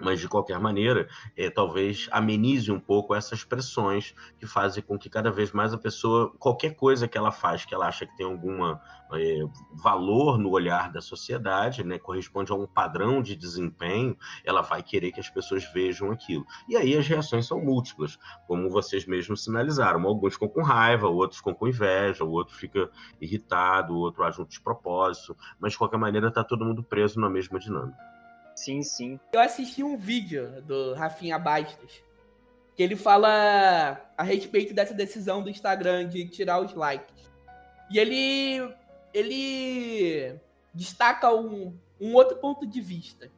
mas de qualquer maneira, é, talvez amenize um pouco essas pressões que fazem com que cada vez mais a pessoa, qualquer coisa que ela faz, que ela acha que tem algum é, valor no olhar da sociedade, né, corresponde a um padrão de desempenho, ela vai querer que as pessoas vejam aquilo. E aí as reações são múltiplas, como vocês mesmos sinalizaram. Alguns ficam com raiva, outros ficam com inveja, o outro fica irritado, o outro age um despropósito, mas de qualquer maneira está todo mundo preso na mesma dinâmica. Sim, sim. Eu assisti um vídeo do Rafinha Bastos que ele fala a respeito dessa decisão do Instagram de tirar os likes. E ele ele destaca um, um outro ponto de vista,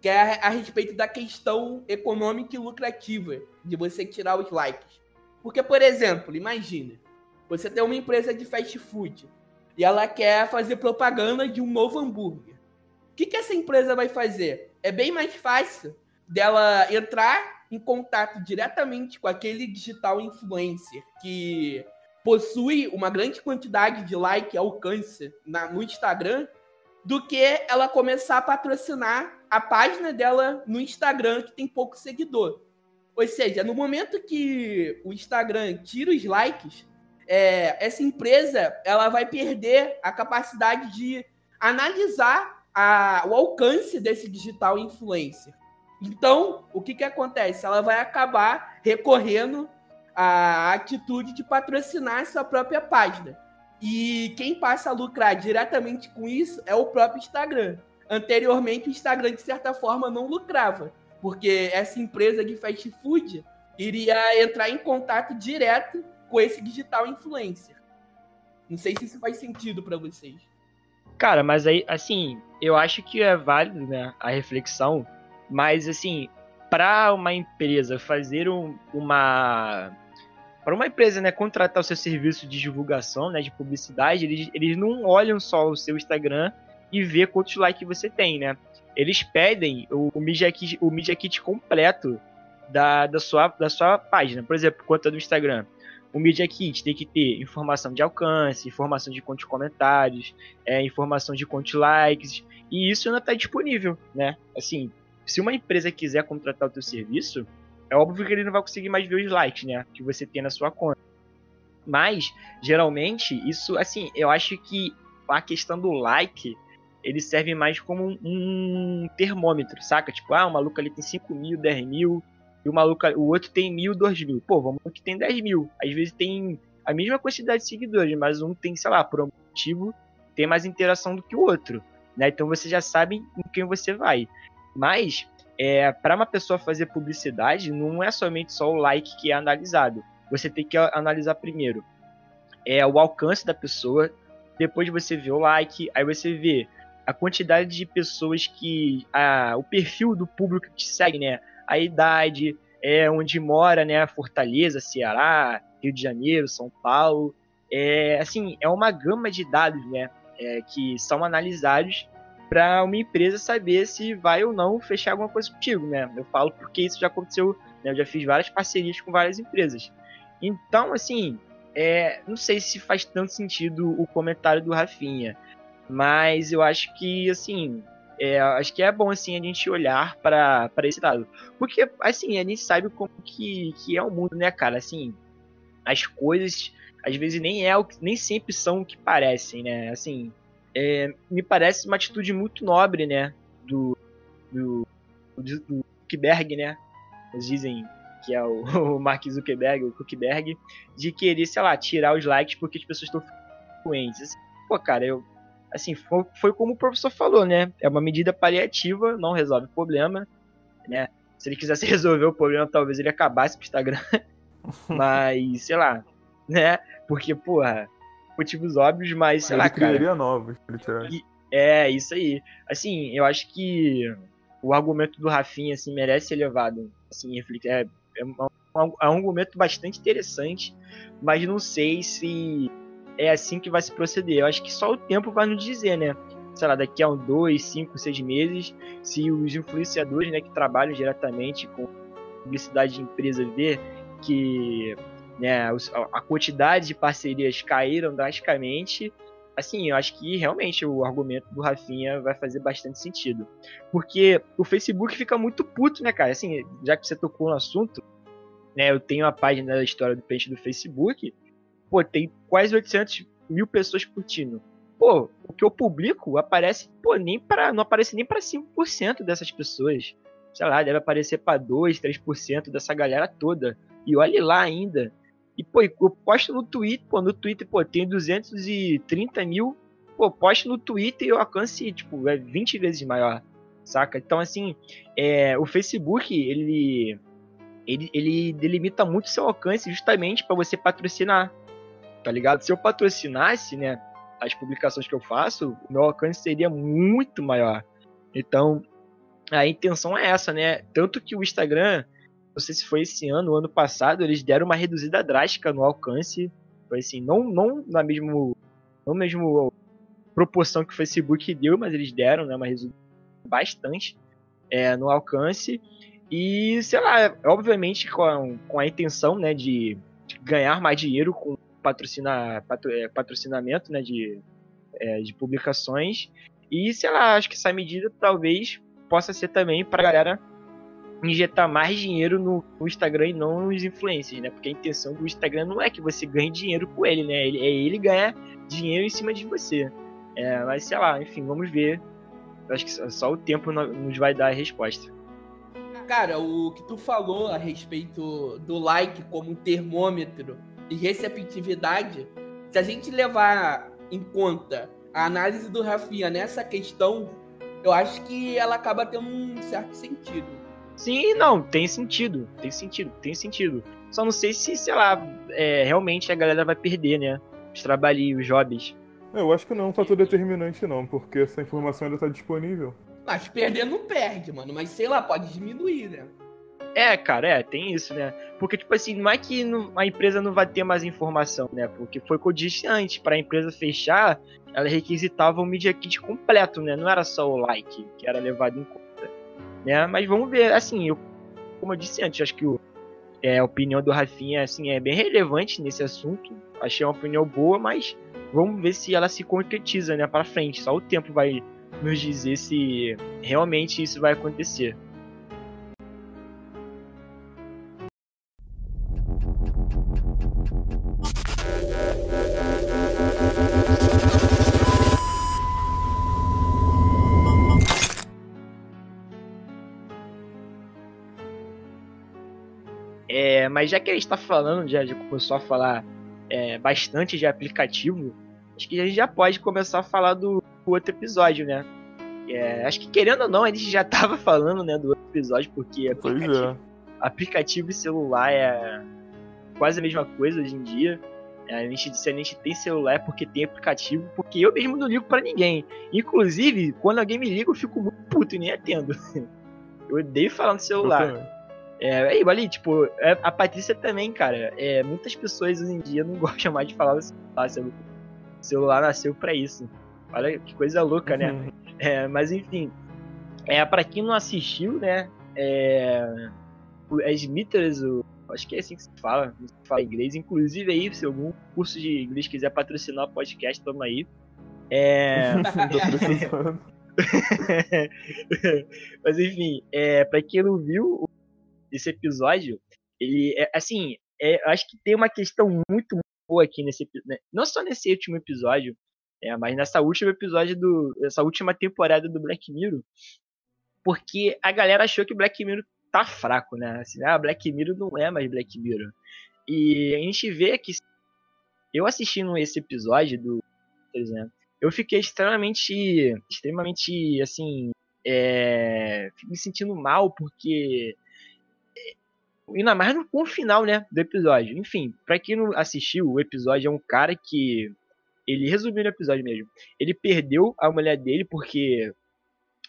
que é a, a respeito da questão econômica e lucrativa de você tirar os likes. Porque, por exemplo, imagina, você tem uma empresa de fast food e ela quer fazer propaganda de um novo hambúrguer. O que, que essa empresa vai fazer? É bem mais fácil dela entrar em contato diretamente com aquele digital influencer que possui uma grande quantidade de like e alcance na, no Instagram do que ela começar a patrocinar a página dela no Instagram que tem pouco seguidor. Ou seja, no momento que o Instagram tira os likes, é, essa empresa ela vai perder a capacidade de analisar a, o alcance desse digital influencer. Então, o que, que acontece? Ela vai acabar recorrendo à atitude de patrocinar sua própria página. E quem passa a lucrar diretamente com isso é o próprio Instagram. Anteriormente, o Instagram, de certa forma, não lucrava, porque essa empresa de fast food iria entrar em contato direto com esse digital influencer. Não sei se isso faz sentido para vocês. Cara, mas aí, assim, eu acho que é válido, né, a reflexão, mas assim, para uma empresa fazer um, uma para uma empresa, né, contratar o seu serviço de divulgação, né, de publicidade, eles, eles não olham só o seu Instagram e vê quantos likes você tem, né? Eles pedem o, o, Media, Kit, o Media Kit completo da, da, sua, da sua página. Por exemplo, conta do Instagram. O Media Kit tem que ter informação de alcance, informação de quantos comentários, é, informação de quantos likes, e isso ainda está disponível, né? Assim, se uma empresa quiser contratar o teu serviço, é óbvio que ele não vai conseguir mais ver os likes, né? Que você tem na sua conta. Mas, geralmente, isso, assim, eu acho que a questão do like, ele serve mais como um, um termômetro, saca? Tipo, ah, o maluco ali tem 5 mil, 10 mil, o maluco, o outro tem mil, 2 mil. Pô, vamos que tem 10 mil. Às vezes tem a mesma quantidade de seguidores, mas um tem, sei lá, por um motivo, tem mais interação do que o outro. Né? Então você já sabe em quem você vai. Mas é, para uma pessoa fazer publicidade, não é somente só o like que é analisado. Você tem que analisar primeiro é o alcance da pessoa, depois você vê o like, aí você vê a quantidade de pessoas que a, o perfil do público que te segue, né? A idade, é onde mora, né? Fortaleza, Ceará, Rio de Janeiro, São Paulo, é assim é uma gama de dados, né? É, que são analisados para uma empresa saber se vai ou não fechar alguma coisa contigo, né? Eu falo porque isso já aconteceu, né? Eu já fiz várias parcerias com várias empresas. Então, assim, é, não sei se faz tanto sentido o comentário do Rafinha, mas eu acho que, assim, é, acho que é bom, assim, a gente olhar para esse lado. Porque, assim, a gente sabe como que, que é o mundo, né, cara? Assim, as coisas, às vezes, nem, é o, nem sempre são o que parecem, né? Assim, é, me parece uma atitude muito nobre, né? Do, do, do, do Zuckerberg, né? Eles dizem que é o, o Mark Zuckerberg, o Zuckerberg, de querer, sei lá, tirar os likes porque as pessoas estão doentes. Assim, pô, cara, eu. Assim, foi, foi como o professor falou, né? É uma medida paliativa, não resolve o problema, né? Se ele quisesse resolver o problema, talvez ele acabasse com o Instagram. Mas, sei lá, né? Porque, porra, motivos óbvios, mas sei ele lá, cara. criaria novos, e, É, isso aí. Assim, eu acho que o argumento do Rafinha, assim, merece ser levado, assim. É, é, um, é um argumento bastante interessante, mas não sei se é assim que vai se proceder. Eu acho que só o tempo vai nos dizer, né? Sei lá, daqui a um, dois, cinco, seis meses, se os influenciadores, né, que trabalham diretamente com publicidade de empresa ver que né, a quantidade de parcerias caíram drasticamente. Assim, eu acho que realmente o argumento do Rafinha vai fazer bastante sentido. Porque o Facebook fica muito puto, né, cara? Assim, já que você tocou no assunto, né, eu tenho a página da história do peixe do Facebook, pô, tem quase 800 mil pessoas curtindo. Pô, o que eu publico aparece, pô, nem para não aparece nem para 5% dessas pessoas. Sei lá, deve aparecer para 2, 3% dessa galera toda. E olhe lá ainda, e, pô, eu posto no Twitter, pô, no Twitter, pô, tem 230 mil. Pô, posto no Twitter e o alcance, tipo, é 20 vezes maior, saca? Então, assim, é, o Facebook, ele ele, ele delimita muito seu alcance justamente para você patrocinar, tá ligado? Se eu patrocinasse, né, as publicações que eu faço, o meu alcance seria muito maior. Então, a intenção é essa, né? Tanto que o Instagram, não sei se foi esse ano, ano passado, eles deram uma reduzida drástica no alcance. Foi assim, não, não na mesmo, não mesmo proporção que o Facebook deu, mas eles deram, né, uma reduzida bastante é, no alcance. E, sei lá, obviamente com, com a intenção, né, de ganhar mais dinheiro com patrocina, patro, é, patrocinamento, né, de, é, de publicações. E, sei lá, acho que essa medida talvez possa ser também para a galera injetar mais dinheiro no, Instagram e não nos influencers, né? Porque a intenção do Instagram não é que você ganhe dinheiro com ele, né? Ele, é ele ganhar dinheiro em cima de você. É, mas sei lá, enfim, vamos ver. Acho que só o tempo nos vai dar a resposta. Cara, o que tu falou a respeito do like como termômetro e receptividade, se a gente levar em conta a análise do Rafinha nessa questão, eu acho que ela acaba tendo um certo sentido. Sim, não, tem sentido, tem sentido, tem sentido. Só não sei se, sei lá, é, realmente a galera vai perder, né? Os trabalhos, os jobs. Eu acho que não é um fator determinante, não, porque essa informação ainda está disponível. Mas perder não perde, mano. Mas sei lá, pode diminuir, né? É, cara, é, tem isso, né? Porque, tipo assim, não é que não, a empresa não vai ter mais informação, né? Porque foi o que eu disse antes, pra empresa fechar, ela requisitava o Media Kit completo, né? Não era só o like que era levado em conta, né? Mas vamos ver, assim, eu, como eu disse antes, acho que o, é, a opinião do Rafinha, assim, é bem relevante nesse assunto. Achei uma opinião boa, mas vamos ver se ela se concretiza, né, pra frente. Só o tempo vai nos dizer se realmente isso vai acontecer. Mas já que a gente está falando, já, já, começou a falar é, bastante de aplicativo, acho que a gente já pode começar a falar do, do outro episódio, né? É, acho que querendo ou não, a gente já estava falando né, do outro episódio, porque aplicativo, é. aplicativo e celular é quase a mesma coisa hoje em dia. É, a gente, se a gente tem celular é porque tem aplicativo, porque eu mesmo não ligo para ninguém. Inclusive, quando alguém me liga, eu fico muito puto e nem atendo. Eu odeio falar no celular. É, aí, ali, tipo, é, a Patrícia também, cara. É, muitas pessoas hoje em dia não gostam mais de falar do celular. O celular nasceu para isso. Olha que coisa louca, né? Uhum. É, mas enfim, é, para quem não assistiu, né? É, as Smithers, o, acho que é assim que se fala, se fala inglês. Inclusive aí, se algum curso de inglês quiser patrocinar o podcast, toma aí. É... mas enfim, é, para quem não viu, desse episódio, ele é, assim, é, acho que tem uma questão muito boa aqui nesse né? não só nesse último episódio, é, mas nessa última episódio do essa última temporada do Black Mirror, porque a galera achou que Black Mirror tá fraco, né? Assim, ah, Black Mirror não é mais Black Mirror. E a gente vê que eu assistindo esse episódio do, por exemplo, eu fiquei extremamente, extremamente, assim, é, me sentindo mal porque ainda mais com o final, né, do episódio. Enfim, para quem não assistiu, o episódio é um cara que ele resumiu o episódio mesmo. Ele perdeu a mulher dele porque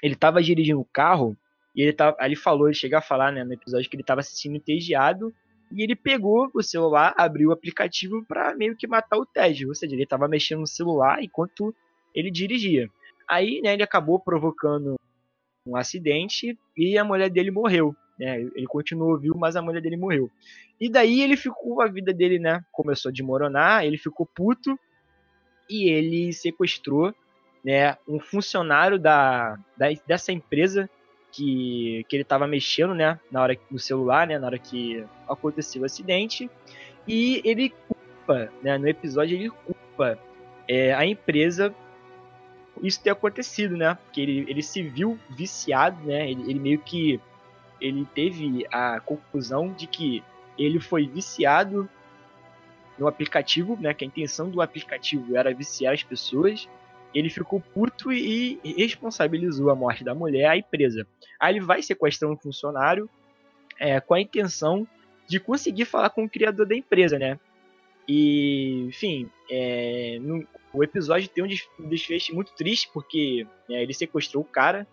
ele tava dirigindo o carro e ele tava, ele falou, ele chega a falar, né, no episódio que ele tava se sentindo entediado e ele pegou o celular, abriu o aplicativo para meio que matar o Ted, ou seja, ele tava mexendo no celular enquanto ele dirigia. Aí, né, ele acabou provocando um acidente e a mulher dele morreu. Né? Ele continuou vivo, mas a mulher dele morreu. E daí ele ficou, a vida dele, né? Começou a desmoronar, ele ficou puto e ele sequestrou, né? Um funcionário da, da dessa empresa que, que ele estava mexendo, né? Na hora no celular, né? Na hora que aconteceu o acidente. E ele culpa, né? No episódio ele culpa é, a empresa isso ter acontecido, né? Porque ele, ele se viu viciado, né? Ele, ele meio que ele teve a conclusão de que ele foi viciado no aplicativo, né? Que a intenção do aplicativo era viciar as pessoas. Ele ficou puto e responsabilizou a morte da mulher à empresa. Aí ele vai sequestrar um funcionário, é, com a intenção de conseguir falar com o criador da empresa, né? E, enfim, é, no, o episódio tem um desfecho muito triste, porque né, ele sequestrou o cara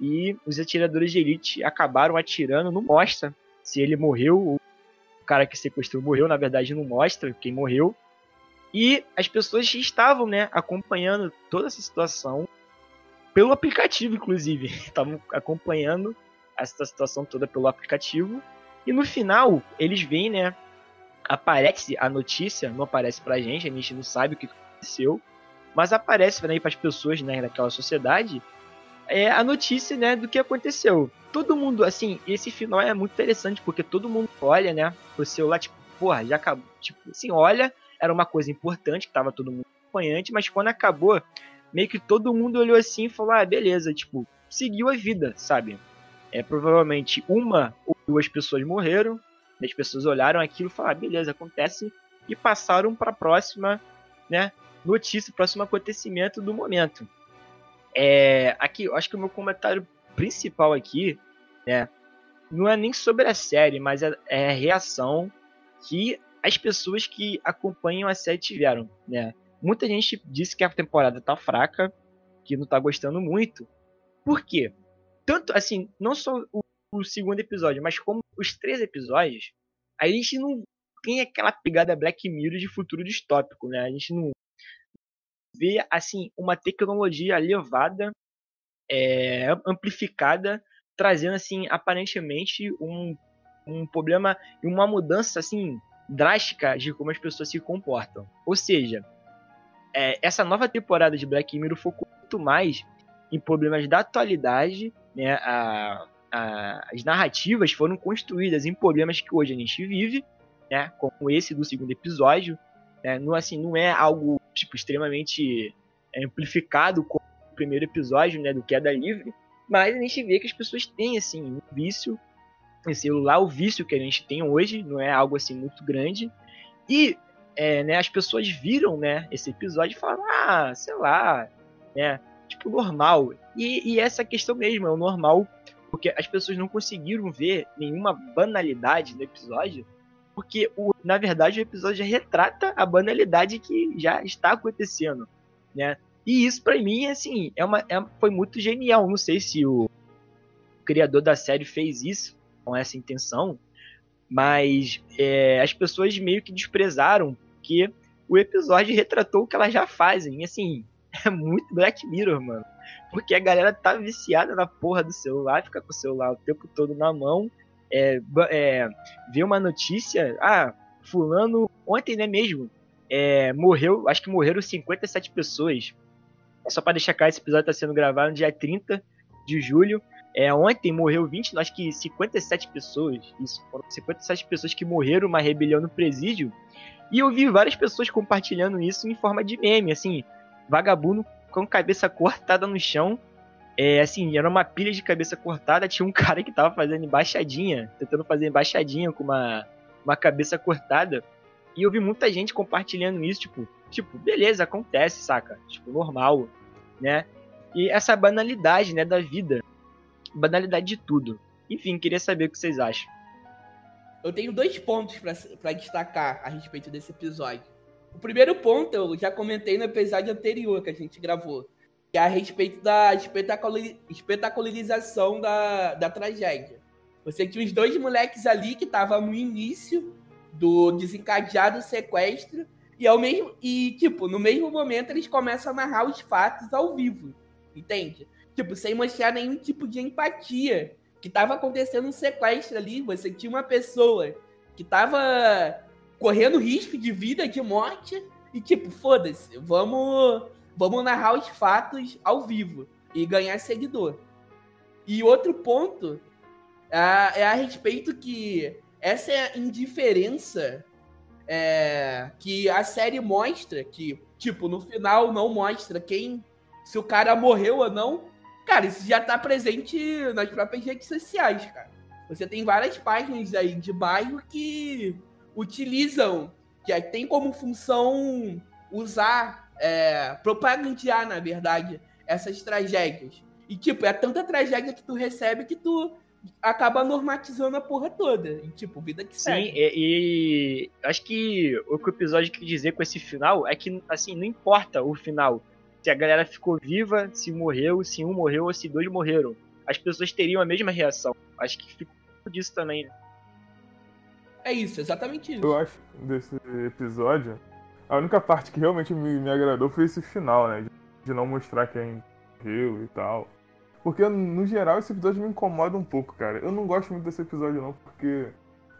e os atiradores de elite acabaram atirando, não mostra se ele morreu, o cara que sequestrou morreu, na verdade não mostra quem morreu. E as pessoas estavam, né, acompanhando toda essa situação pelo aplicativo, inclusive. Estavam acompanhando essa situação toda pelo aplicativo. E no final, eles veem, né, aparece a notícia, não aparece pra gente, a gente não sabe o que aconteceu, mas aparece né, para as pessoas né, daquela sociedade é a notícia né, do que aconteceu. Todo mundo, assim, esse final é muito interessante porque todo mundo olha, né, pro celular, tipo, porra, já acabou. Tipo, assim, olha, era uma coisa importante que tava todo mundo acompanhante, mas quando acabou, meio que todo mundo olhou assim e falou, ah, beleza, tipo, seguiu a vida, sabe? É, provavelmente uma ou duas pessoas morreram, as pessoas olharam aquilo e falaram, ah, beleza, acontece, e passaram para a próxima né, notícia, próximo acontecimento do momento. É, aqui, eu acho que o meu comentário principal aqui, né, não é nem sobre a série, mas é, é a reação que as pessoas que acompanham a série tiveram, né? Muita gente disse que a temporada tá fraca, que não tá gostando muito. Por quê? Tanto assim, não só o, o segundo episódio, mas como os três episódios, a gente não tem aquela pegada Black Mirror de futuro distópico, né? A gente não vê assim uma tecnologia elevada, é, amplificada, trazendo assim aparentemente um, um problema e uma mudança assim drástica de como as pessoas se comportam. Ou seja, é, essa nova temporada de Black Mirror focou muito mais em problemas da atualidade, né? A, a, as narrativas foram construídas em problemas que hoje a gente vive, né? Como esse do segundo episódio, né? Não assim, não é algo tipo extremamente é, amplificado como o primeiro episódio, né? Do Queda Livre, mas a gente vê que as pessoas têm assim um vício em celular, o vício que a gente tem hoje não é algo assim muito grande e é, né, as pessoas viram né, esse episódio e falaram, ah, sei lá, né, tipo, normal. E, e essa questão mesmo, é o normal, porque as pessoas não conseguiram ver nenhuma banalidade no episódio, porque o, na verdade o episódio retrata a banalidade que já está acontecendo, né? E isso para mim assim é uma é, foi muito genial. Não sei se o criador da série fez isso com essa intenção, mas é, as pessoas meio que desprezaram que o episódio retratou o que elas já fazem. E, assim, é muito Black Mirror, mano. Porque a galera tá viciada na porra do celular, fica com o celular o tempo todo na mão é, é, ver uma notícia, ah, fulano, ontem né mesmo, é, morreu, acho que morreram 57 pessoas. É só para deixar claro, esse episódio está sendo gravado no dia 30 de julho. É, ontem morreu 20, acho que 57 pessoas. Isso, foram 57 pessoas que morreram uma rebelião no presídio. E eu vi várias pessoas compartilhando isso em forma de meme, assim, vagabundo com cabeça cortada no chão, é, assim, era uma pilha de cabeça cortada, tinha um cara que tava fazendo embaixadinha, tentando fazer embaixadinha com uma, uma cabeça cortada. E eu vi muita gente compartilhando isso, tipo, tipo, beleza, acontece, saca? Tipo, normal, né? E essa banalidade, né, da vida. Banalidade de tudo. Enfim, queria saber o que vocês acham. Eu tenho dois pontos para destacar a respeito desse episódio. O primeiro ponto eu já comentei no episódio anterior que a gente gravou que é a respeito da espetacularização da, da tragédia. Você tinha os dois moleques ali que estavam no início do desencadeado sequestro e ao mesmo e tipo no mesmo momento eles começam a narrar os fatos ao vivo, entende? Tipo sem mostrar nenhum tipo de empatia que estava acontecendo um sequestro ali. Você tinha uma pessoa que estava correndo risco de vida, de morte e tipo foda-se, vamos vamos narrar os fatos ao vivo e ganhar seguidor. E outro ponto é, a respeito que essa é indiferença é, que a série mostra, que, tipo, no final não mostra quem, se o cara morreu ou não. Cara, isso já tá presente nas próprias redes sociais, cara. Você tem várias páginas aí de bairro que utilizam, que tem como função usar é, propagandear, na verdade, essas tragédias. E, tipo, é tanta tragédia que tu recebe que tu acaba normatizando a porra toda. E, tipo, vida que Sim, segue. e, e acho que o que o episódio quer dizer com esse final é que, assim, não importa o final. Se a galera ficou viva, se morreu, se um morreu ou se dois morreram. As pessoas teriam a mesma reação. Acho que ficou disso também, né? É isso, exatamente isso. Eu acho desse episódio, a única parte que realmente me, me agradou foi esse final, né? De, não mostrar quem morreu e tal. Porque, no geral, esse episódio me incomoda um pouco, cara. Eu não gosto muito desse episódio, não, porque.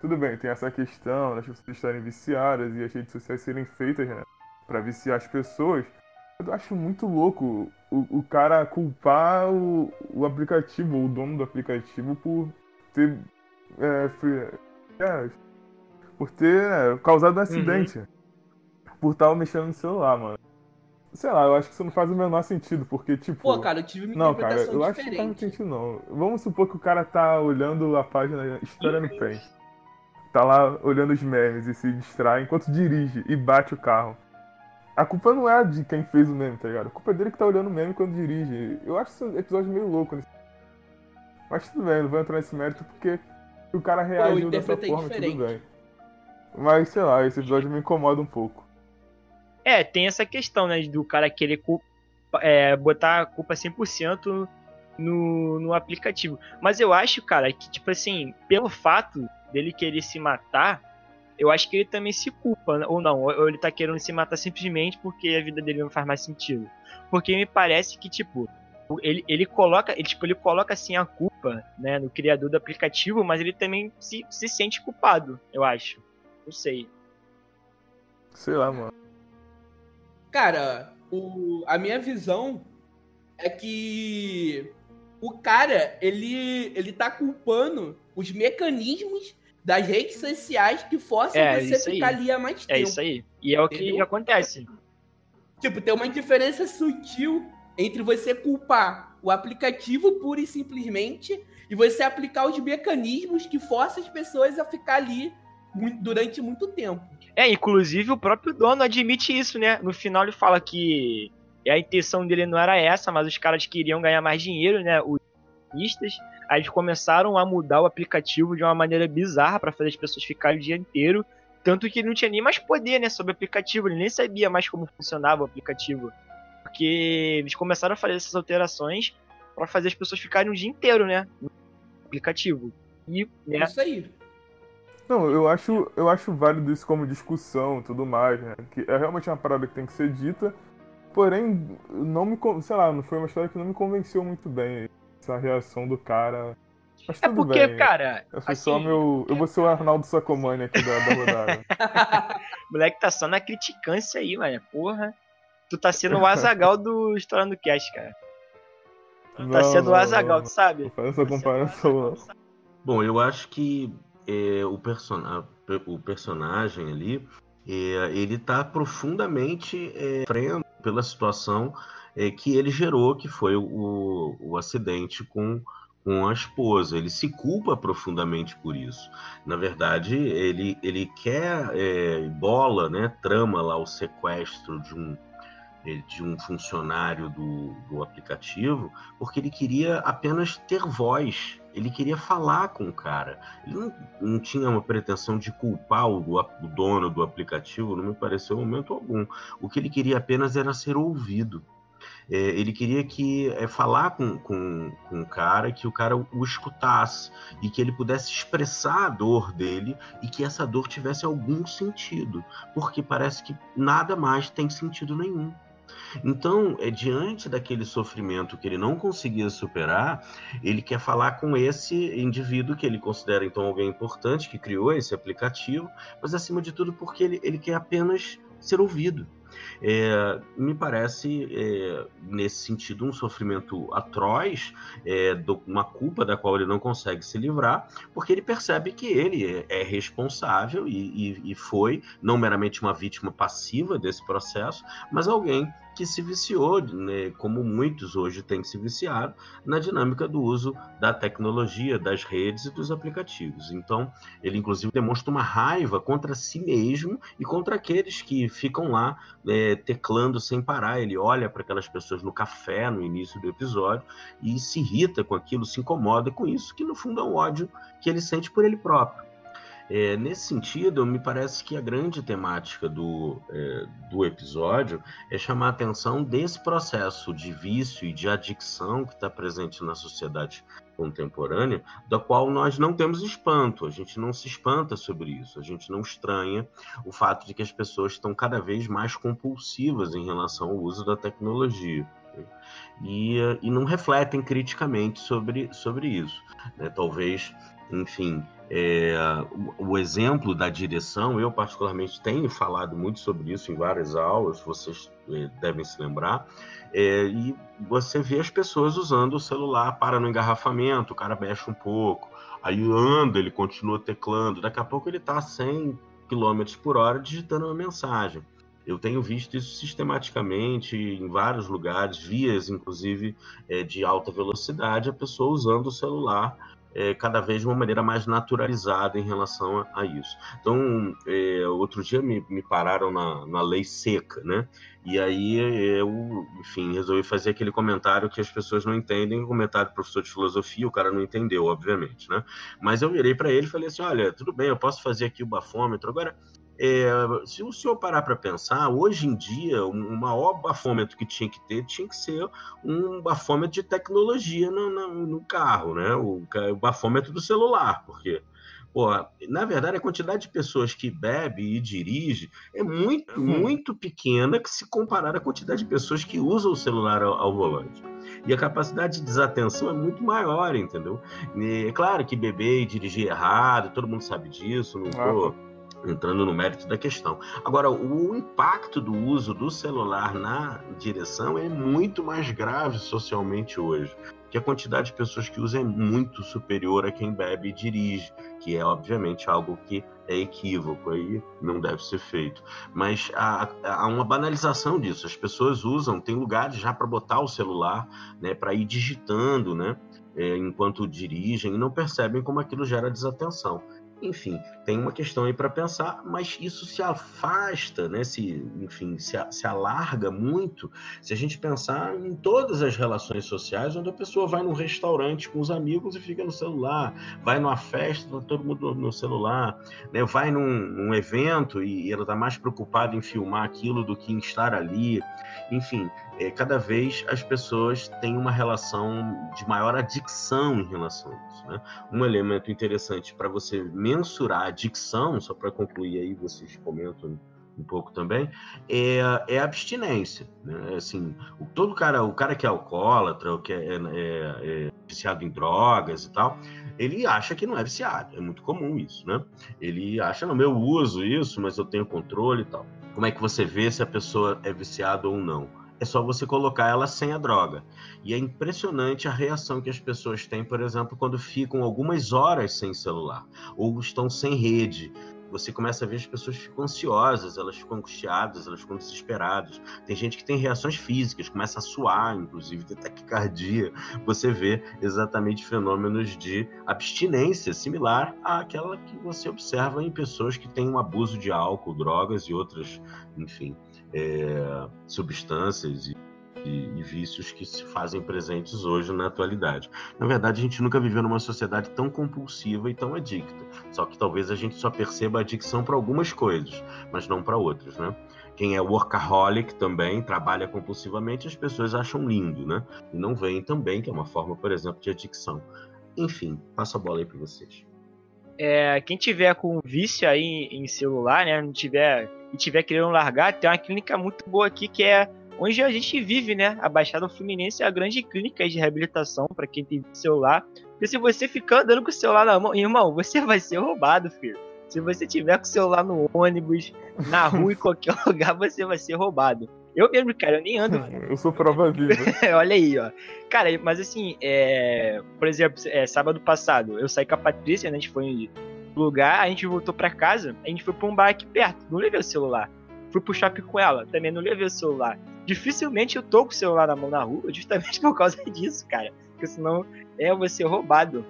Tudo bem, tem essa questão das pessoas estarem viciadas e as redes sociais serem feitas, né? Pra viciar as pessoas. Eu acho muito louco o, o cara culpar o, o aplicativo, o dono do aplicativo, por ter. É, fe- é, por ter né, causado um acidente. Por estar mexendo no celular, mano. Sei lá, eu acho que isso não faz o menor sentido, porque, tipo. Pô, cara, eu tive uma Não, cara, eu acho que não faz diferente. sentido não. Vamos supor que o cara tá olhando a página História no Pé. Tá lá olhando os memes e se distrai enquanto dirige e bate o carro. A culpa não é de quem fez o meme, tá ligado? A culpa é dele que tá olhando o meme quando dirige. Eu acho esse episódio meio louco. Nesse... Mas tudo bem, não vou entrar nesse mérito porque o cara reagiu dessa interpretei forma, diferente. tudo bem. Mas sei lá, esse episódio me incomoda um pouco. É, tem essa questão, né, do cara querer culpa, é, botar a culpa 100% no, no aplicativo. Mas eu acho, cara, que, tipo assim, pelo fato dele querer se matar, eu acho que ele também se culpa, né, ou não, ou ele tá querendo se matar simplesmente porque a vida dele não faz mais sentido. Porque me parece que, tipo, ele, ele coloca, ele, tipo, ele coloca assim a culpa, né, no criador do aplicativo, mas ele também se, se sente culpado, eu acho. Não sei. Sei lá, mano. Cara, o, a minha visão é que o cara, ele, ele tá culpando os mecanismos das redes sociais que forçam É, você aí. ficar ali há mais É tempo. isso aí. E é o que Entendeu? acontece. Tipo, tem uma diferença sutil entre você culpar o aplicativo pura e simplesmente e você aplicar os mecanismos que forçam as pessoas a ficar ali mu- durante muito tempo. É, inclusive o próprio dono admite isso, né? No final ele fala que a intenção dele não era essa, mas os caras queriam ganhar mais dinheiro, né? Os artistas. Aí eles começaram a mudar o aplicativo de uma maneira bizarra pra fazer as pessoas ficarem o dia inteiro. Tanto que ele não tinha nem mais poder, né, sobre o aplicativo. Ele nem sabia mais como funcionava o aplicativo. Porque eles começaram a fazer essas alterações pra fazer as pessoas ficarem o dia inteiro, né? No aplicativo. E, É né, isso aí. Não, eu acho, eu acho válido isso como discussão e tudo mais, né? Que é realmente uma parada que tem que ser dita. Porém, não me, sei lá, não foi uma história que não me convenceu muito bem essa reação do cara. Mas é tudo porque, bem. cara. eu sou só assim, meu, eu vou ser o Arnaldo Sacomani aqui da, da rodada. O moleque tá só na criticância aí, mano. Porra. Tu tá sendo o Azagal do História do Cast, cara. Tu tá Não, sendo o Azagal, não. tu sabe? Não faz essa comparação, não. Bom, eu acho que é, o, persona- o personagem ali, é, ele tá profundamente é, pela situação é, que ele gerou, que foi o, o acidente com, com a esposa. Ele se culpa profundamente por isso. Na verdade, ele, ele quer, é, bola, né, trama lá o sequestro de um, é, de um funcionário do, do aplicativo, porque ele queria apenas ter voz. Ele queria falar com o cara. Ele não, não tinha uma pretensão de culpar o, o dono do aplicativo, não me pareceu em momento algum. O que ele queria apenas era ser ouvido. É, ele queria que é, falar com, com, com o cara, que o cara o escutasse e que ele pudesse expressar a dor dele e que essa dor tivesse algum sentido, porque parece que nada mais tem sentido nenhum. Então, é diante daquele sofrimento que ele não conseguia superar, ele quer falar com esse indivíduo que ele considera então alguém importante, que criou esse aplicativo, mas acima de tudo porque ele, ele quer apenas ser ouvido. É, me parece, é, nesse sentido, um sofrimento atroz, é, do- uma culpa da qual ele não consegue se livrar, porque ele percebe que ele é, é responsável e, e- e foi, não meramente uma vítima passiva desse processo, mas alguém que se viciou, né, como muitos hoje têm se viciado, na dinâmica do uso da tecnologia, das redes e dos aplicativos. Então, ele inclusive demonstra uma raiva contra si mesmo e contra aqueles que ficam lá é, teclando sem parar. Ele olha para aquelas pessoas no café no início do episódio e se irrita com aquilo, se incomoda com isso, que no fundo é um ódio que ele sente por ele próprio. É, nesse sentido, me parece que a grande temática do, é, do episódio é chamar a atenção desse processo de vício e de adicção que está presente na sociedade contemporânea, da qual nós não temos espanto, a gente não se espanta sobre isso, a gente não estranha o fato de que as pessoas estão cada vez mais compulsivas em relação ao uso da tecnologia. Né? E, e não refletem criticamente sobre, sobre isso. Né? Talvez, enfim, é, o, o, exemplo da direção, eu particularmente tenho falado muito sobre isso em várias aulas, vocês é, devem se lembrar, é, e você vê as pessoas usando o celular para no engarrafamento, o cara mexe um pouco, aí anda, ele continua teclando, daqui a pouco ele está a 100 km por hora digitando uma mensagem. Eu tenho visto isso sistematicamente em vários lugares, vias inclusive é, de alta velocidade, a pessoa usando o celular é, cada vez de uma maneira mais naturalizada em relação a, a isso. Então, é, outro dia me, me pararam na, na, lei seca, né? E aí eu, enfim, resolvi fazer aquele comentário que as pessoas não entendem, o comentário do professor de filosofia, o cara não entendeu, obviamente, né? Mas eu virei para ele e falei assim: olha, tudo bem, eu posso fazer aqui o bafômetro, agora é, se o senhor parar para pensar, hoje em dia, o maior bafômetro que tinha que ter tinha que ser um bafômetro de tecnologia no, no, no carro, né? O, o, bafômetro do celular, porque, pô, na verdade, a quantidade de pessoas que bebe e dirige é muito, uhum. muito pequena que se comparar à quantidade de pessoas que usam o celular ao, ao volante. E a capacidade de desatenção é muito maior, entendeu? E, é claro que beber e dirigir errado, todo mundo sabe disso, não tô entrando no mérito da questão. Agora, o impacto do uso do celular na direção é muito mais grave socialmente hoje, que a quantidade de pessoas que usam é muito superior a quem bebe e dirige, que é obviamente algo que é equívoco aí não deve ser feito. Mas há, há uma banalização disso. As pessoas usam, tem lugares já para botar o celular, né, para ir digitando, né, é, enquanto dirigem e não percebem como aquilo gera desatenção. Enfim, tem uma questão aí para pensar, mas isso se afasta, né? Se, enfim, se, se alarga muito se a gente pensar em todas as relações sociais, onde a pessoa vai num restaurante com os amigos e fica no celular, vai numa festa, tá todo mundo no celular, né? vai num, num evento e ela está mais preocupada em filmar aquilo do que em estar ali. Enfim, é, cada vez as pessoas têm uma relação de maior adicção em relação. Né? Um elemento interessante para você mensurar a adicção, só para concluir aí, vocês comentam um pouco também, é, é a abstinência. Né? Assim, o, todo cara, o cara que é alcoólatra, ou que é, é, é, viciado em drogas e tal, ele acha que não é viciado. É muito comum isso, né? Ele acha, não, eu uso isso, mas eu tenho controle e tal. Como é que você vê se a pessoa é viciada ou não? É só você colocar ela sem a droga. E é impressionante a reação que as pessoas têm, por exemplo, quando ficam algumas horas sem celular ou estão sem rede. Você começa a ver as pessoas ficam ansiosas, elas ficam angustiadas, elas ficam desesperadas. Tem gente que tem reações físicas, começa a suar, inclusive, ter taquicardia. Você vê exatamente fenômenos de abstinência similar àquela que você observa em pessoas que têm um abuso de álcool, drogas e outras, enfim, é, substâncias e, e, e, vícios que se fazem presentes hoje na atualidade. Na verdade, a gente nunca viveu numa sociedade tão compulsiva e tão adicta. Só que talvez a gente só perceba a adicção para algumas coisas, mas não para outras, né? Quem é workaholic também trabalha compulsivamente, as pessoas acham lindo, né? E não veem também que é uma forma, por exemplo, de adicção. Enfim, passo a bola aí para vocês. É, quem tiver com vício aí em celular, né, não tiver e tiver querendo largar, tem uma clínica muito boa aqui que é onde a gente vive, né? A Baixada Fluminense é a grande clínica de reabilitação para quem tem celular. Porque se você ficar andando com o celular na mão, irmão, você vai ser roubado, filho. Se você tiver com o celular no ônibus, na rua, em qualquer lugar, você vai ser roubado. Eu mesmo, cara, eu nem ando. eu sou prova viva. Olha aí, ó. Cara, mas assim, é... por exemplo, é, sábado passado, eu saí com a Patrícia, né? A gente foi lugar, a gente voltou para casa, a gente foi pra um bar aqui perto, não levei o celular. Fui pro shopping com ela, também não levei o celular. dificilmente eu tô com o celular na mão na rua, justamente por causa disso, cara. Porque senão é você roubado.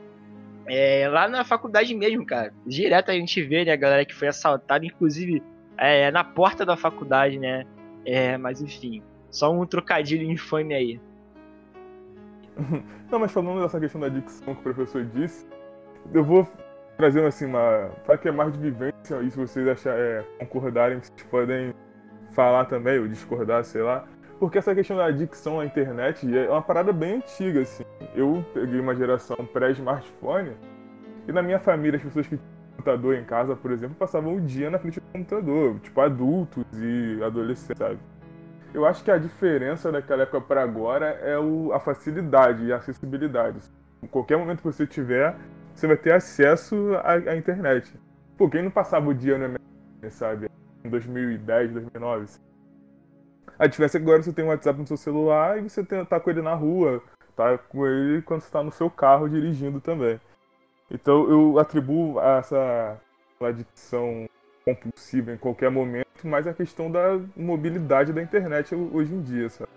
É, lá na faculdade mesmo, cara. Direto a gente vê, né, a galera que foi assaltada, inclusive é, na porta da faculdade, né? É, mas enfim, só um trocadilho infame aí. Não, mas falando dessa questão da dicção que o professor disse, eu vou trazendo assim uma. Para que é mais de vivência, e se vocês achar, é, concordarem, vocês podem falar também, ou discordar, sei lá. Porque essa questão da dicção na internet é uma parada bem antiga, assim. Eu peguei uma geração pré-smartphone, e na minha família, as pessoas que computador em casa, por exemplo, passavam o dia na frente do computador, tipo adultos e adolescentes, sabe? Eu acho que a diferença daquela época para agora é o, a facilidade e a acessibilidade. Em qualquer momento que você tiver, você vai ter acesso à, à internet. Pô, quem não passava o dia no MSN, sabe? Em 2010, 2009. Assim. A diferença é que agora você tem um WhatsApp no seu celular e você tá com ele na rua, tá com ele quando você tá no seu carro dirigindo também. Então eu atribuo essa adicção compulsiva em qualquer momento, mas a questão da mobilidade da internet hoje em dia, sabe?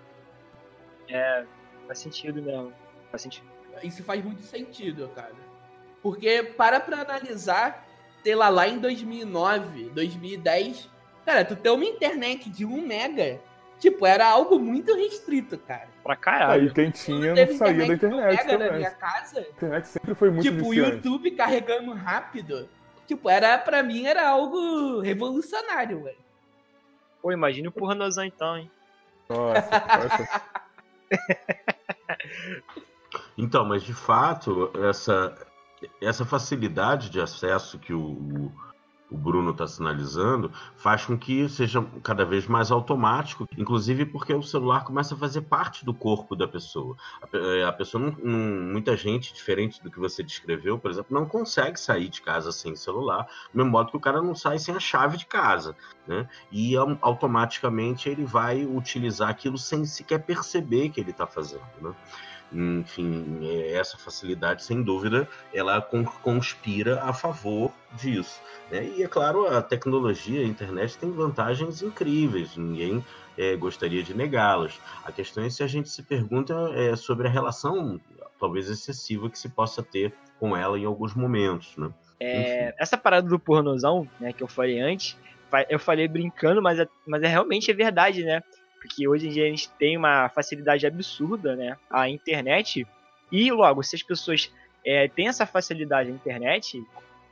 É, faz sentido mesmo. Faz sentido. Isso faz muito sentido, cara. Porque para pra analisar, sei lá, lá em 2009, 2010, cara, tu ter uma internet de 1 mega, tipo, era algo muito restrito, cara. Pra caralho. Aí quem tinha não saía da internet mega também. na minha casa, A internet sempre foi muito tipo, o. YouTube carregando rápido. Tipo, era, pra mim era algo revolucionário, velho. Pô, imagina o pornozão então, hein? Nossa, nossa. Então, mas de fato, essa, essa facilidade de acesso que o, o Bruno está sinalizando faz com que seja cada vez mais automático, inclusive porque o celular começa a fazer parte do corpo da pessoa. A, pe- a pessoa, não, não- muita gente, diferente do que você descreveu, por exemplo, não consegue sair de casa sem celular, do mesmo modo que o cara não sai sem a chave de casa. Né? E au- automaticamente ele vai utilizar aquilo sem sequer perceber que ele está fazendo. Né? Enfim, é, essa facilidade, sem dúvida, ela con- conspira a favor disso. né? E é claro, a tecnologia, a internet tem vantagens incríveis, ninguém é, gostaria de negá-las. A questão é se a gente se pergunta é, sobre a relação, talvez excessiva, que se possa ter com ela em alguns momentos. Né? É, essa parada do pornozão, né, que eu falei antes, eu falei brincando, mas é, mas é realmente é verdade, né? Porque hoje em dia a gente tem uma facilidade absurda, né? A internet. E logo, se as pessoas é, têm essa facilidade na internet,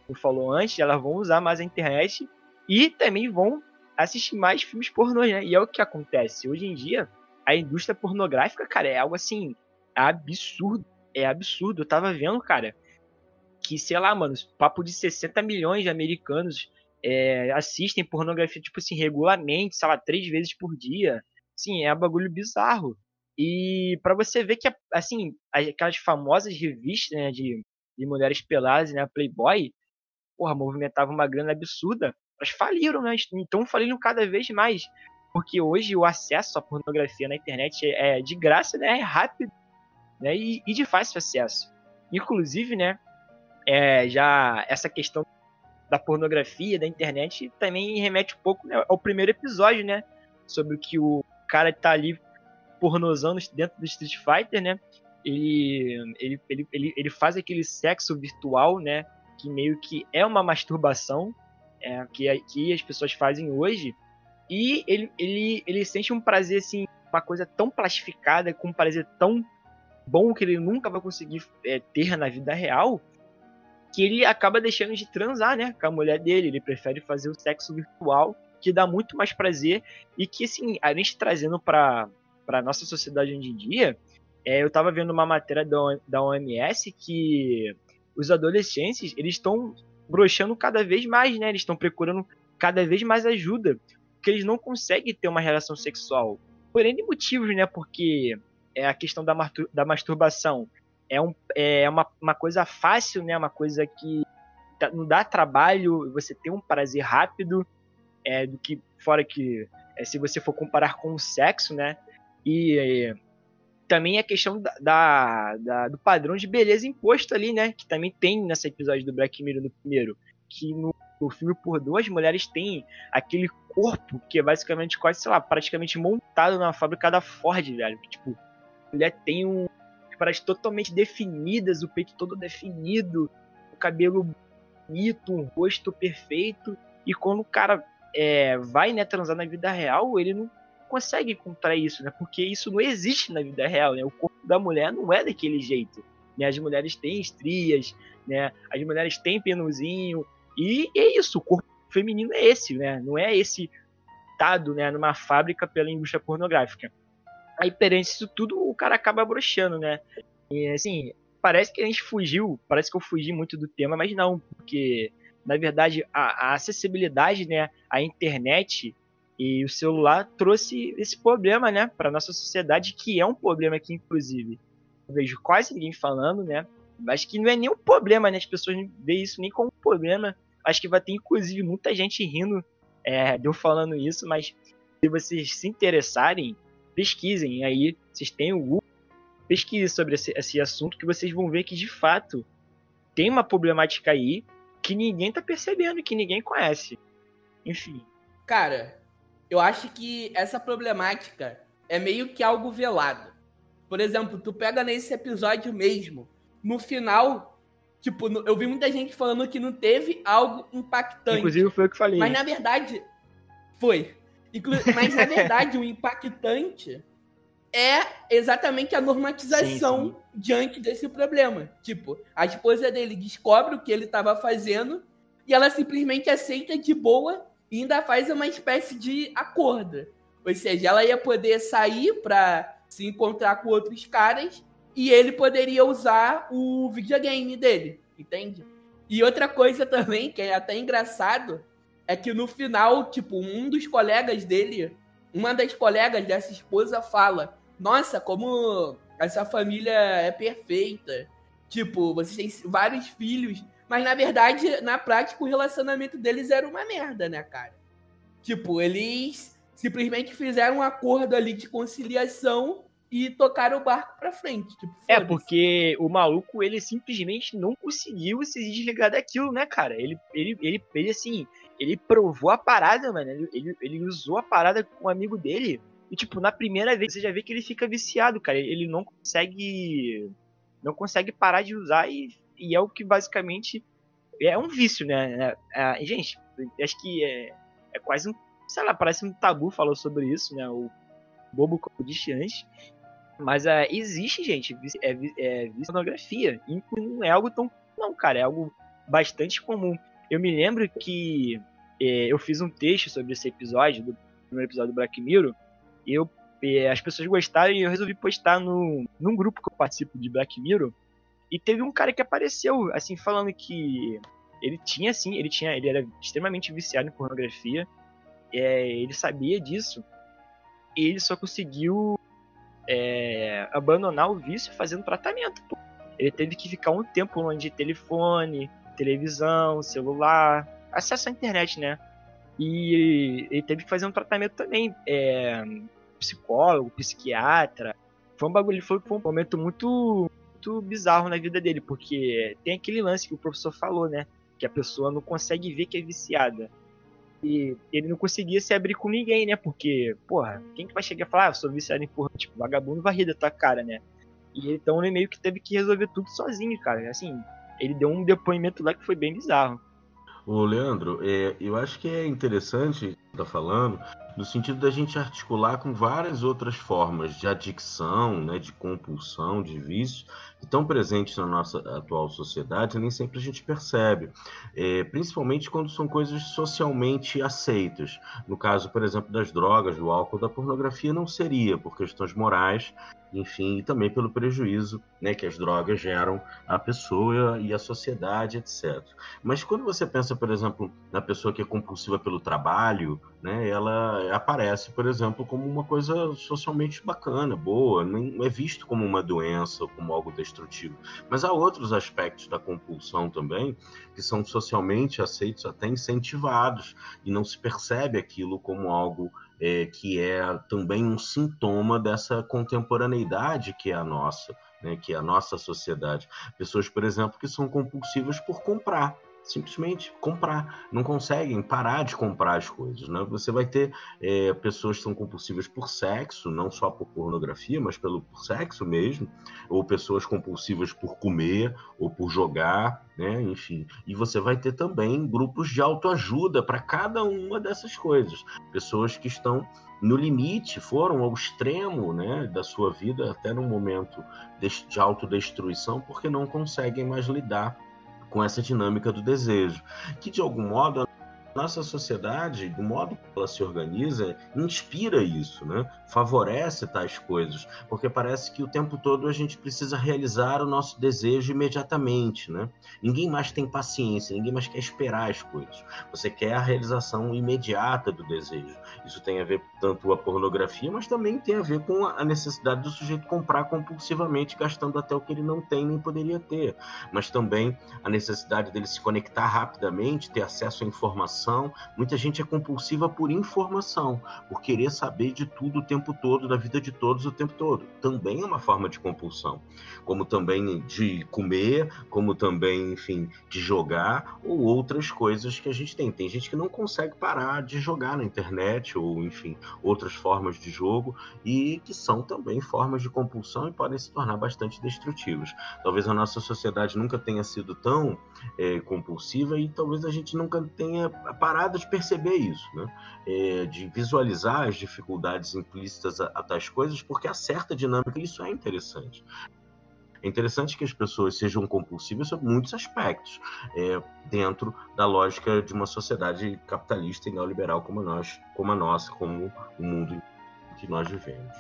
como falou antes, elas vão usar mais a internet e também vão assistir mais filmes pornôs, né? E é o que acontece. Hoje em dia, a indústria pornográfica, cara, é algo assim absurdo. É absurdo. Eu tava vendo, cara, que, sei lá, mano, papo de 60 milhões de americanos é, assistem pornografia, tipo assim, regularmente, sei lá, três vezes por dia. Sim, é um bagulho bizarro. E pra você ver que, assim, aquelas famosas revistas né, de, de mulheres peladas, né, Playboy, porra, movimentava uma grana absurda. Elas faliram, né? Então faliram cada vez mais. Porque hoje o acesso à pornografia na internet é de graça, né? É rápido, né? E, e de fácil acesso. Inclusive, né? É, já essa questão da pornografia, da internet, também remete um pouco né, ao primeiro episódio, né? Sobre o que o cara tá ali pornozando dentro do Street Fighter, né? Ele, ele, ele, ele, ele faz aquele sexo virtual, né? Que meio que é uma masturbação, é, que, que as pessoas fazem hoje. E ele, ele, ele sente um prazer, assim, uma coisa tão plastificada, com um prazer tão bom que ele nunca vai conseguir é, ter na vida real, que ele acaba deixando de transar, né, com a mulher dele. Ele prefere fazer o sexo virtual, que dá muito mais prazer e que, assim, a gente trazendo para para nossa sociedade hoje em dia, é, eu tava vendo uma matéria da, da OMS que os adolescentes eles estão broxando cada vez mais, né? Eles estão procurando cada vez mais ajuda, porque eles não conseguem ter uma relação sexual. Por N motivos, né? Porque é a questão da, da masturbação é, um, é uma, uma coisa fácil, né? Uma coisa que não dá trabalho, você tem um prazer rápido, é, do que fora que é, se você for comparar com o sexo, né? E também a questão da, da, da, do padrão de beleza imposto ali, né? Que também tem nesse episódio do Black Mirror no primeiro. Que no, O filme Pornô, as mulheres têm aquele corpo que é basicamente quase, sei lá, praticamente montado na fábrica da Ford, velho. Que, tipo, a mulher tem um. Paradas totalmente definidas, o peito todo definido, o cabelo bonito, um rosto perfeito. E quando o cara é, vai né, transar na vida real, ele não consegue encontrar isso, né? Porque isso não existe na vida real, né? O corpo da mulher não é daquele jeito. Né? As mulheres têm estrias, né? As mulheres têm penuzinho. E é isso, o corpo feminino é esse, né? Não é esse dado, né, numa fábrica pela indústria pornográfica. Aí perante isso tudo, o cara acaba broxando, né? E assim, parece que a gente fugiu, parece que eu fugi muito do tema, mas não, porque na verdade a, a acessibilidade, né, a internet e o celular trouxe esse problema, né, para nossa sociedade, que é um problema que inclusive eu vejo quase ninguém falando, né? Mas que não é nem um problema, né? As pessoas não veem isso nem como um problema. Acho que vai ter, inclusive, muita gente rindo é, de eu falando isso, mas se vocês se interessarem, pesquisem aí, vocês têm o Google, pesquisem sobre esse, esse assunto que vocês vão ver que de fato tem uma problemática aí que ninguém tá percebendo, que ninguém conhece. Enfim. Cara, eu acho que essa problemática é meio que algo velado. Por exemplo, tu pega nesse episódio mesmo, no final, tipo, eu vi muita gente falando que não teve algo impactante. Inclusive foi o que falei. Mas na verdade, foi. Inclu mas na verdade, o impactante é exatamente a normatização sim, sim. diante desse problema. Tipo, a esposa dele descobre o que ele estava fazendo e ela simplesmente aceita de boa e ainda faz uma espécie de acordo. Ou seja, ela ia poder sair para se encontrar com outros caras e ele poderia usar o videogame dele, entende? E outra coisa também, que é até engraçado, é que no final, tipo, um dos colegas dele, uma das colegas dessa esposa fala: Nossa, como essa família é perfeita. Tipo, vocês têm vários filhos. Mas na verdade, na prática, o relacionamento deles era uma merda, né, cara? Tipo, eles simplesmente fizeram um acordo ali de conciliação e tocaram o barco pra frente. Tipo, é, porque o maluco, ele simplesmente não conseguiu se desligar daquilo, né, cara? Ele, ele, ele, ele assim, ele provou a parada, mano. Ele, ele, ele usou a parada com um amigo dele. E, tipo, na primeira vez você já vê que ele fica viciado, cara. Ele não consegue. Não consegue parar de usar e, e é o que basicamente é um vício, né? É, é, gente, acho que é, é quase um sei lá, parece um tabu falou sobre isso, né? O bobo, como disse antes. Mas uh, existe, gente, é, é, pornografia. E não é algo tão. Não, cara, é algo bastante comum. Eu me lembro que é, eu fiz um texto sobre esse episódio, do primeiro episódio do Black Mirror. Eu, é, as pessoas gostaram e eu resolvi postar no, num grupo que eu participo de Black Mirror. E teve um cara que apareceu, assim, falando que ele tinha, assim, ele tinha, ele era extremamente viciado em pornografia é, ele sabia disso e ele só conseguiu é, abandonar o vício fazendo tratamento. Pô. Ele teve que ficar um tempo longe de telefone, televisão, celular, acesso à internet, né? E ele teve que fazer um tratamento também, é, psicólogo, psiquiatra. Foi um bagulho, foi, foi um momento muito, muito bizarro na vida dele, porque tem aquele lance que o professor falou, né? Que a pessoa não consegue ver que é viciada. E ele não conseguia se abrir com ninguém, né? Porque, porra, quem que vai chegar e falar, ah, eu sou viciado em porra? Tipo, vagabundo vai rir da tua cara, né? E então ele meio que teve que resolver tudo sozinho, cara. Assim, ele deu um depoimento lá que foi bem bizarro. Ô, Leandro, é, eu acho que é interessante tá falando, no sentido da gente articular com várias outras formas de adicção, né, de compulsão, de vício, que estão presentes na nossa atual sociedade nem sempre a gente percebe, é, principalmente quando são coisas socialmente aceitas. No caso, por exemplo, das drogas, do álcool, da pornografia, não seria, por questões morais, enfim, e também pelo prejuízo né, que as drogas geram à pessoa e à sociedade, etc. Mas quando você pensa, por exemplo, na pessoa que é compulsiva pelo trabalho, né, ela aparece, por exemplo, como uma coisa socialmente bacana, boa, não é visto como uma doença ou como algo destrutivo. Mas há outros aspectos da compulsão também que são socialmente aceitos, até incentivados, e não se percebe aquilo como algo é, que é também um sintoma dessa contemporaneidade que é a nossa, né, que é a nossa sociedade. Pessoas, por exemplo, que são compulsivas por comprar simplesmente comprar. Não conseguem parar de comprar as coisas. Né? Você vai ter é, pessoas que são compulsivas por sexo, não só por pornografia, mas pelo por sexo mesmo, ou pessoas compulsivas por comer ou por jogar, né? enfim. E você vai ter também grupos de autoajuda para cada uma dessas coisas. Pessoas que estão no limite, foram ao extremo né, da sua vida, até no momento de autodestruição, porque não conseguem mais lidar com essa dinâmica do desejo, que de algum modo nossa sociedade, do modo que ela se organiza, inspira isso, né? favorece tais coisas, porque parece que o tempo todo a gente precisa realizar o nosso desejo imediatamente. Né? Ninguém mais tem paciência, ninguém mais quer esperar as coisas. Você quer a realização imediata do desejo. Isso tem a ver tanto com a pornografia, mas também tem a ver com a necessidade do sujeito comprar compulsivamente, gastando até o que ele não tem nem poderia ter. Mas também a necessidade dele se conectar rapidamente, ter acesso à informação informação. Muita gente é compulsiva por informação, por querer saber de tudo o tempo todo, da vida de todos o tempo todo. Também é uma forma de compulsão. Como também de comer, como também, enfim, de jogar ou outras coisas que a gente tem. Tem gente que não consegue parar de jogar na internet ou, enfim, outras formas de jogo e que são também formas de compulsão e podem se tornar bastante destrutivas. Talvez a nossa sociedade nunca tenha sido tão é, compulsiva e talvez a gente nunca tenha parada de perceber isso, né? É, de visualizar as dificuldades implícitas a, a coisas, porque a certa dinâmica isso é interessante. É interessante que as pessoas sejam compulsivas sobre muitos aspectos, é, dentro da lógica de uma sociedade capitalista e neoliberal como, nós, como a nossa, como o mundo que nós vivemos.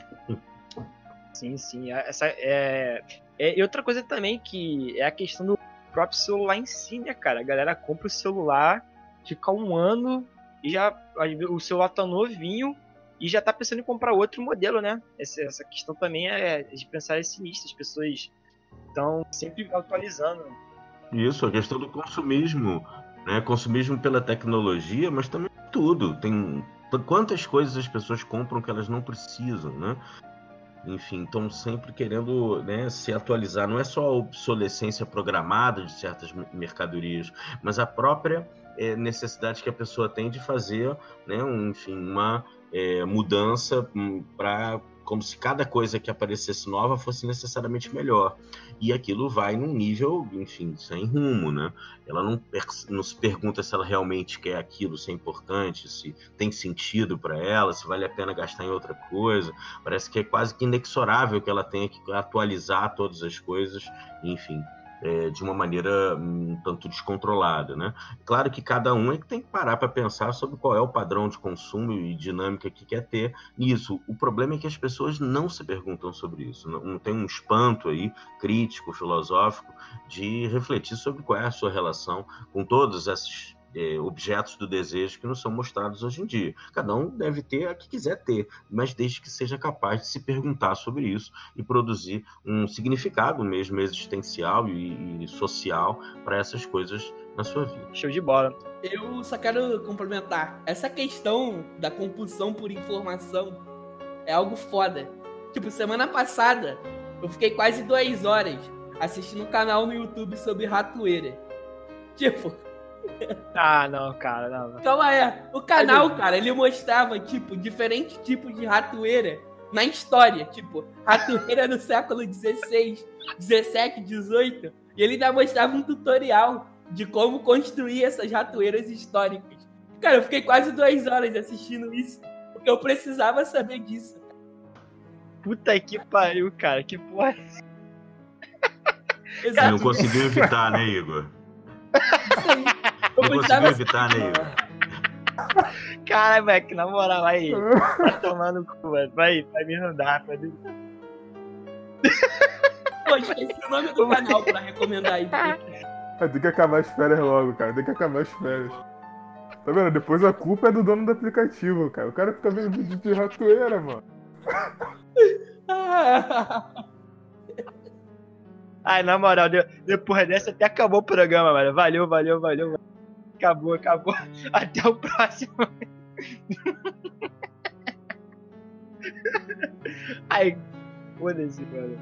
Sim, sim. Essa, é, é, e outra coisa também que é a questão do próprio celular em si, né, cara? A galera compra o celular ficar um ano e já o celular tá novinho e já tá pensando em comprar outro modelo, né? Essa, essa questão também é de pensar é sinistra. As pessoas estão sempre atualizando. Isso, a questão do consumismo, né? Consumismo pela tecnologia, mas também tudo. Tem quantas coisas as pessoas compram que elas não precisam, né? Enfim, estão sempre querendo né, se atualizar. Não é só a obsolescência programada de certas mercadorias, mas a própria é, necessidade que a pessoa tem de fazer, né, um, enfim, uma é, mudança hum, para como se cada coisa que aparecesse nova fosse necessariamente melhor. E aquilo vai num nível, enfim, sem rumo, né? Ela não, não se pergunta se ela realmente quer aquilo, se é importante, se tem sentido para ela, se vale a pena gastar em outra coisa. Parece que é quase que inexorável que ela tenha que atualizar todas as coisas, enfim é, de uma maneira um tanto descontrolada. Né? Claro que cada um é que tem que parar para pensar sobre qual é o padrão de consumo e dinâmica que quer ter nisso. O problema é que as pessoas não se perguntam sobre isso, não, tem um espanto aí crítico, filosófico, de refletir sobre qual é a sua relação com todos esses é, objetos do desejo que não são mostrados hoje em dia. Cada um deve ter a que quiser ter, mas desde que seja capaz de se perguntar sobre isso e produzir um significado mesmo existencial e, e social para essas coisas na sua vida. Show de bola. Eu só quero complementar. Essa questão da compulsão por informação é algo foda. Tipo, semana passada eu fiquei quase duas horas assistindo um canal no YouTube sobre ratoeira. Tipo, ah, não, cara, não. Calma aí. O canal, cara, ele mostrava, tipo, diferentes tipos de ratoeira na história. Tipo, ratoeira no século XVI, XVII, XVIII. E ele ainda mostrava um tutorial de como construir essas ratoeiras históricas. Cara, eu fiquei quase duas horas assistindo isso. Porque eu precisava saber disso. Puta que pariu, cara. Que porra. Você não conseguiu evitar, né, Igor? Isso aí. Não conseguiu evitar, né, Caralho, moleque, na moral, aí. Vai tomar no cu, velho. Vai, vai me andar, vai me... Pô, esqueci o nome do canal pra recomendar aí. Tem que acabar as férias logo, cara. Tem que acabar as férias. Tá vendo? Depois a culpa é do dono do aplicativo, cara. O cara fica vendo vídeo de ratoeira, mano. Ai, na moral, depois dessa até acabou o programa, mano. Valeu, valeu, valeu. Acabou, acabou. Até o próximo. Ai, foda-se, mano.